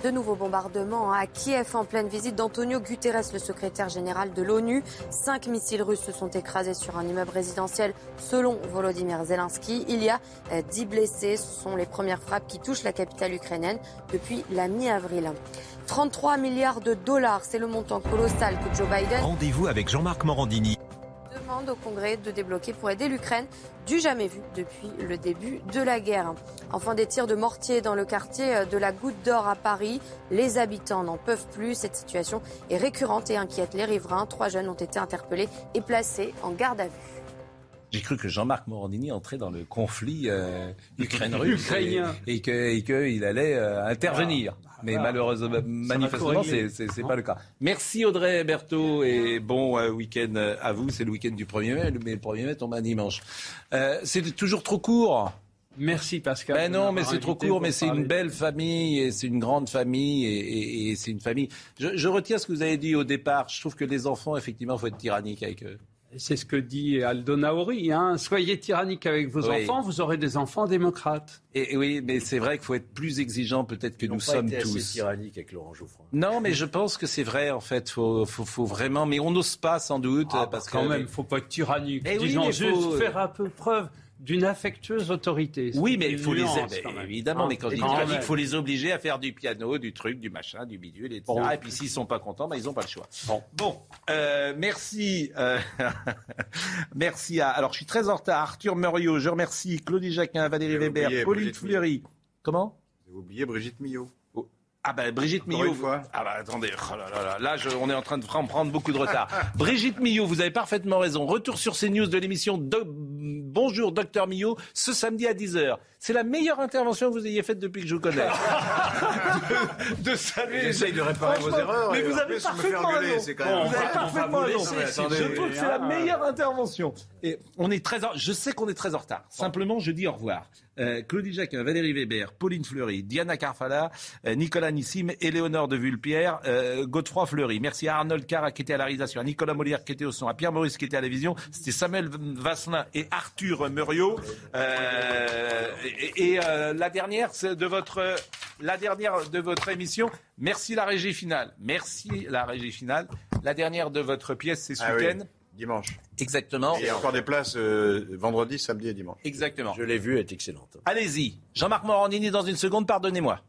De nouveaux bombardements à Kiev en pleine visite d'Antonio Guterres, le secrétaire général de l'ONU. Cinq missiles russes se sont écrasés sur un immeuble résidentiel selon Volodymyr Zelensky. Il y a dix blessés. Ce sont les premières frappes qui touchent la capitale ukrainienne depuis la mi-avril. 33 milliards de dollars, c'est le montant colossal que Joe Biden Rendez-vous avec Jean-Marc Morandini. demande demande au Congrès de débloquer pour aider l'Ukraine, du jamais vu depuis le début de la guerre. Enfin, des tirs de mortier dans le quartier de la Goutte d'Or à Paris. Les habitants n'en peuvent plus. Cette situation est récurrente et inquiète les riverains. Trois jeunes ont été interpellés et placés en garde à vue. J'ai cru que Jean-Marc Morandini entrait dans le conflit euh, Ukraine-Russe et, et que- et qu'il allait euh, intervenir. Mais malheureusement, manifestement, c'est pas le cas. Merci Audrey Berthaud et bon euh, week-end à vous. C'est le week-end du 1er mai, mais le 1er mai tombe un dimanche. Euh, c'est toujours trop court. Merci Pascal. Ben non, mais c'est trop court, mais c'est une belle famille et c'est une grande famille et, et- et c'est une famille. Je, je retiens ce que vous avez dit au départ. Je trouve que les enfants, effectivement, il faut être tyrannique avec eux. C'est ce que dit Aldo Naori. Hein. Soyez tyrannique avec vos Oui. enfants, vous aurez des enfants démocrates. Et, et oui, mais c'est vrai qu'il faut être plus exigeant peut-être que Ils nous pas sommes été assez tous. tyranniques avec Laurent Geoffroy. Non, mais je pense que c'est vrai en fait. Faut, faut, faut vraiment, mais on n'ose pas sans doute parce Quand que même, faut pas être tyrannique. Oui, Disons mais juste faut- faire un peu preuve d'une affectueuse autorité. Oui, mais il faut les nuance, même. évidemment. Hein. mais quand je dis il faut les obliger à faire du piano, du truc, du machin, du bidule, etc. Bon. Et puis s'ils sont pas contents, ben, ils n'ont pas le choix. Bon, euh, merci, euh, merci à. Alors je suis très en retard. Arthur Muriot, je remercie Claudie Jacquin, Valérie Weber, oublié Pauline Brigitte Fleury. Comment? Vous avez oublié Brigitte Millot. Ah ben Brigitte Encore Millot. une fois. Ah bah attendez, oh là, là, là, là, je- on est en train de prendre beaucoup de retard. Brigitte Millot, vous avez parfaitement raison. Retour sur ces news de l'émission Bonjour Docteur Millot ce samedi à 10h. C'est la meilleure intervention que vous ayez faite depuis que je vous connais. de, de saluer. J'essaye de réparer vos erreurs, Mais vous avez parfaitement raison. Vous avez parfaitement raison. Je trouve que c'est la Ah. meilleure intervention. Et on est très en- Je sais qu'on est très en retard. Simplement, je dis au revoir. Euh, Claudie Jacquin, Valérie Weber, Pauline Fleury, Diana Carfala, euh, Nicolas Nissim, Éléonore de Vulpière, euh, Godefroy Fleury. Merci à Arnold Carra qui était à la réalisation, à Nicolas Molière qui était au son, à Pierre Maurice qui était à la vision. C'était Samuel Vasselin et Arthur Muriot. Et et, euh, la dernière, de votre, la dernière de votre émission. Merci la régie finale. Merci la régie finale. La dernière de votre pièce, c'est ce Ah oui. Dimanche. Exactement. Et il y a encore des places euh, vendredi, samedi et dimanche. Exactement. Je l'ai vue, elle est excellente. Allez-y. Jean-Marc Morandini dans une seconde, pardonnez-moi.